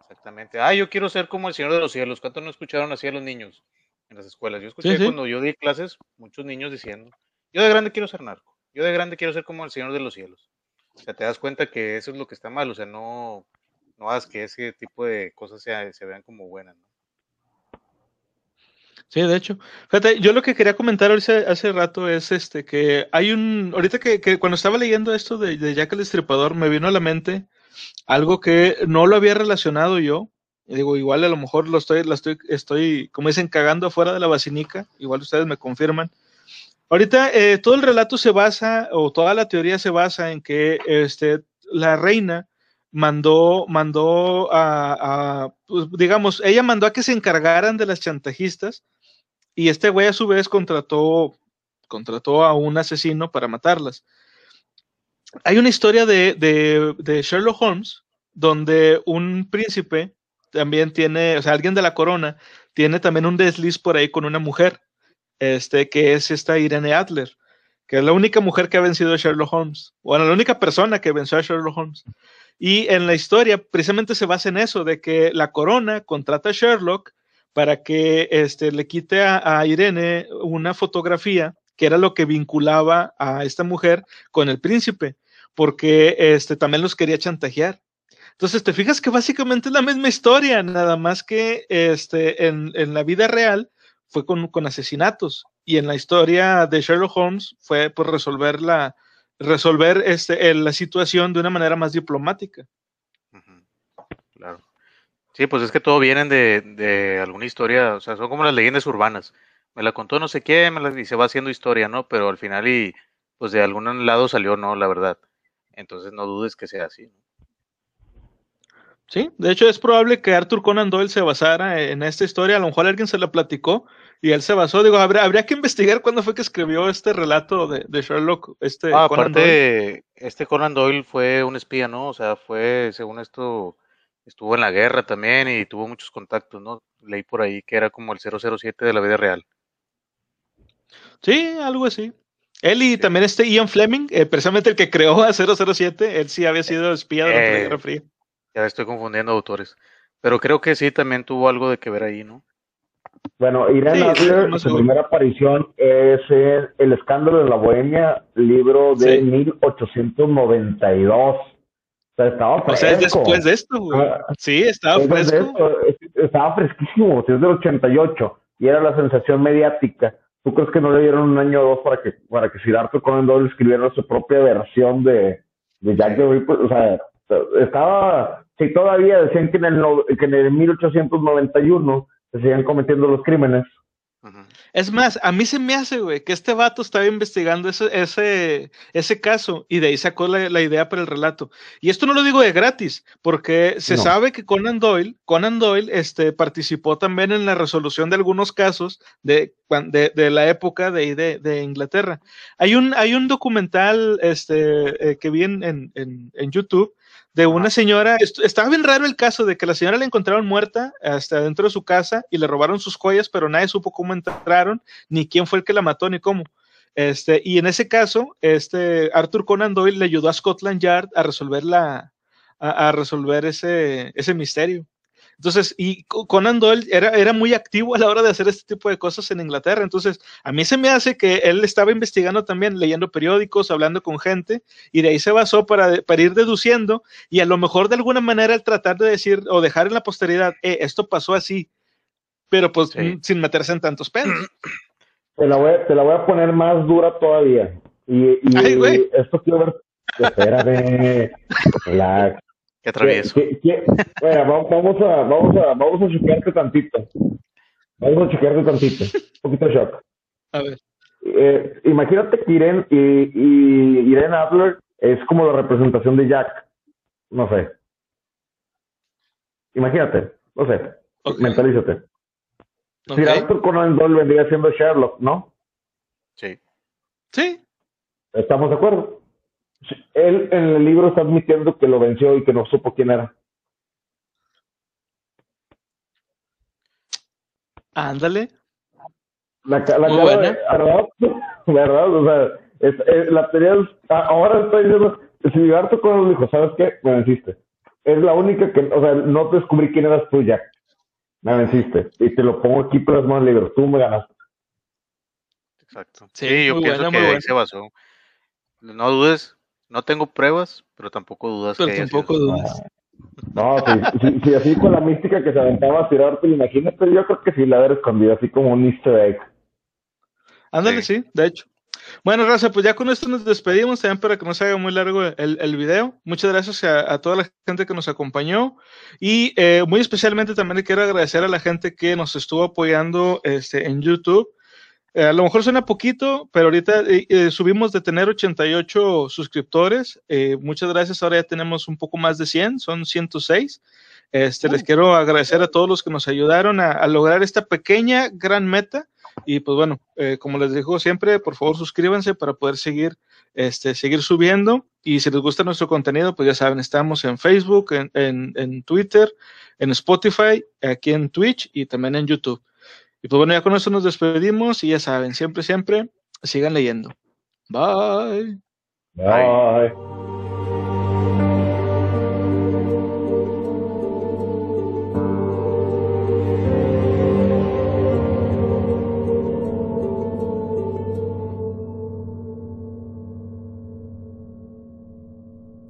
Exactamente. Ah, yo quiero ser como el Señor de los Cielos. ¿Cuánto no escucharon así a los niños en las escuelas? Yo escuché cuando yo di clases, muchos niños diciendo, yo de grande quiero ser narco. Yo de grande quiero ser como el Señor de los Cielos. O sea, te das cuenta que eso es lo que está mal. O sea, no, no hagas que ese tipo de cosas se, se vean como buenas, ¿no? Sí, de hecho. Fíjate, yo lo que quería comentar hace, hace rato es este que hay un. Ahorita que, que cuando estaba leyendo esto de, de, Jack el Destripador, me vino a la mente algo que no lo había relacionado yo. Digo, igual a lo mejor lo estoy, lo estoy, estoy, como dicen, cagando afuera de la basinica. Igual ustedes me confirman. Ahorita eh, todo el relato se basa, o toda la teoría se basa en que este, la reina mandó, mandó a, a pues, digamos, ella mandó a que se encargaran de las chantajistas y este güey a su vez contrató, contrató a un asesino para matarlas. Hay una historia de, de, de Sherlock Holmes donde un príncipe también tiene, o sea, alguien de la corona, tiene también un desliz por ahí con una mujer, este, que es esta Irene Adler, que es la única mujer que ha vencido a Sherlock Holmes, bueno, la única persona que venció a Sherlock Holmes. Y en la historia precisamente se basa en eso, de que la corona contrata a Sherlock para que este, le quite a, Irene una fotografía que era lo que vinculaba a esta mujer con el príncipe, porque este, también los quería chantajear. Entonces, te fijas que básicamente es la misma historia, nada más que este, en, en la vida real fue con, con, asesinatos y en la historia de Sherlock Holmes fue por resolver la, resolver este, la situación de una manera más diplomática. Claro. Sí, pues es que todo vienen de, de, alguna historia, o sea, son como las leyendas urbanas. Me la contó no sé qué, me la, y se va haciendo historia, ¿no? Pero al final y pues de algún lado salió, ¿no? La verdad. Entonces no dudes que sea así. Sí, de hecho es probable que Arthur Conan Doyle se basara en esta historia, a lo mejor alguien se la platicó y él se basó, digo, habría, habría que investigar cuándo fue que escribió este relato de, de Sherlock, este ah, aparte, este Conan Doyle fue un espía, ¿no? O sea, fue, según esto, estuvo en la guerra también y tuvo muchos contactos, ¿no? Leí por ahí que era como el 007 de la vida real. Sí, algo así. Él y también este Ian Fleming, eh, precisamente el que creó a 007, él sí había sido espía de la eh, Guerra Fría. Ya estoy confundiendo autores. Pero creo que sí, también tuvo algo de que ver ahí, ¿no? Bueno, Irene Adler, su primera aparición es El escándalo de la Bohemia, libro de 1892 sea, estaba fresco. O sea, es después de esto, güey. Ah, sí, estaba fresco. estaba fresquísimo, es del 88 y era la sensación mediática. ¿Tú crees que no le dieron un año o dos para que para que Siddhartha Conan Doyle escribiera su propia versión de, de Jack the Ripper? O sea, estaba, si todavía decían que en el, que en el 1891 se siguen cometiendo los crímenes, es más, a mí se me hace, güey, que este vato estaba investigando ese, ese, ese caso y de ahí sacó la, idea para el relato. Y esto no lo digo de gratis, porque se sabe que Conan Doyle, Conan Doyle este, participó también en la resolución de algunos casos de, de, la época de, de, de, Inglaterra. Hay un, hay un documental este, eh, que vi en, en, en YouTube de una señora, estaba bien raro el caso de que la señora la encontraron muerta hasta dentro de su casa y le robaron sus joyas, pero nadie supo cómo entraron, ni quién fue el que la mató, ni cómo. Este, y en ese caso, este, Arthur Conan Doyle le ayudó a Scotland Yard a resolver la, a, resolver ese, ese misterio. Entonces, y Conan Doyle era, era muy activo a la hora de hacer este tipo de cosas en Inglaterra. Entonces, a mí se me hace que él estaba investigando también, leyendo periódicos, hablando con gente, y de ahí se basó para, para ir deduciendo, y a lo mejor de alguna manera el tratar de decir o dejar en la posteridad, eh, esto pasó así, pero pues sin meterse en tantos pedos. Te la, voy, te la voy a poner más dura todavía. Y, y esto quiero ver. Espérame. Relax. Qué atravieso. bueno, vamos a, vamos a, vamos a choquearte tantito. Vamos a choquearte tantito. Un poquito de shock. A ver. Eh, imagínate que Irene, y, y Irene Adler es como la representación de Jack. No sé. Imagínate. No sé. Mentalízate. Okay. Si Arthur Conan Doyle vendría siendo Sherlock, ¿no? Sí. Sí. ¿Estamos de acuerdo? Él en el libro está admitiendo que lo venció y que no supo quién era. Ándale. La, la cara ¿verdad? O sea, es, la teoría es, ahora está diciendo, si Arthur Conan dijo, ¿sabes qué? Me venciste. Es la única que, o sea, no descubrí quién eras tú, Jack. Me venciste. Y te lo pongo aquí plasmado en el libro. Tú me ganaste. Exacto. Sí, yo pienso que ahí se basó. No dudes, no tengo pruebas, pero tampoco dudas pero tampoco dudas. No, si, si, así con la mística que se aventaba a tirarte, imagínate, yo creo que sí la haber escondido, así como un easter egg. Ándale, sí, de hecho. Bueno, Raza, pues ya con esto nos despedimos también para que no se haga muy largo el, el video. Muchas gracias a, toda la gente que nos acompañó y eh, muy especialmente también le quiero agradecer a la gente que nos estuvo apoyando este, en YouTube. Eh, a lo mejor suena poquito, pero ahorita eh, subimos de tener 88 suscriptores. muchas gracias, ahora ya tenemos un poco más de 100, son 106. Este, Les uh. quiero agradecer a todos los que nos ayudaron a, a lograr esta pequeña, gran meta y pues bueno, eh, como les digo siempre, por favor suscríbanse para poder seguir, este, seguir subiendo. Y si les gusta nuestro contenido, pues ya saben, estamos en Facebook, en, en, en Twitter, en Spotify, aquí en Twitch y también en YouTube. Y pues bueno, ya con eso nos despedimos y ya saben, siempre, siempre sigan leyendo. Bye. Bye.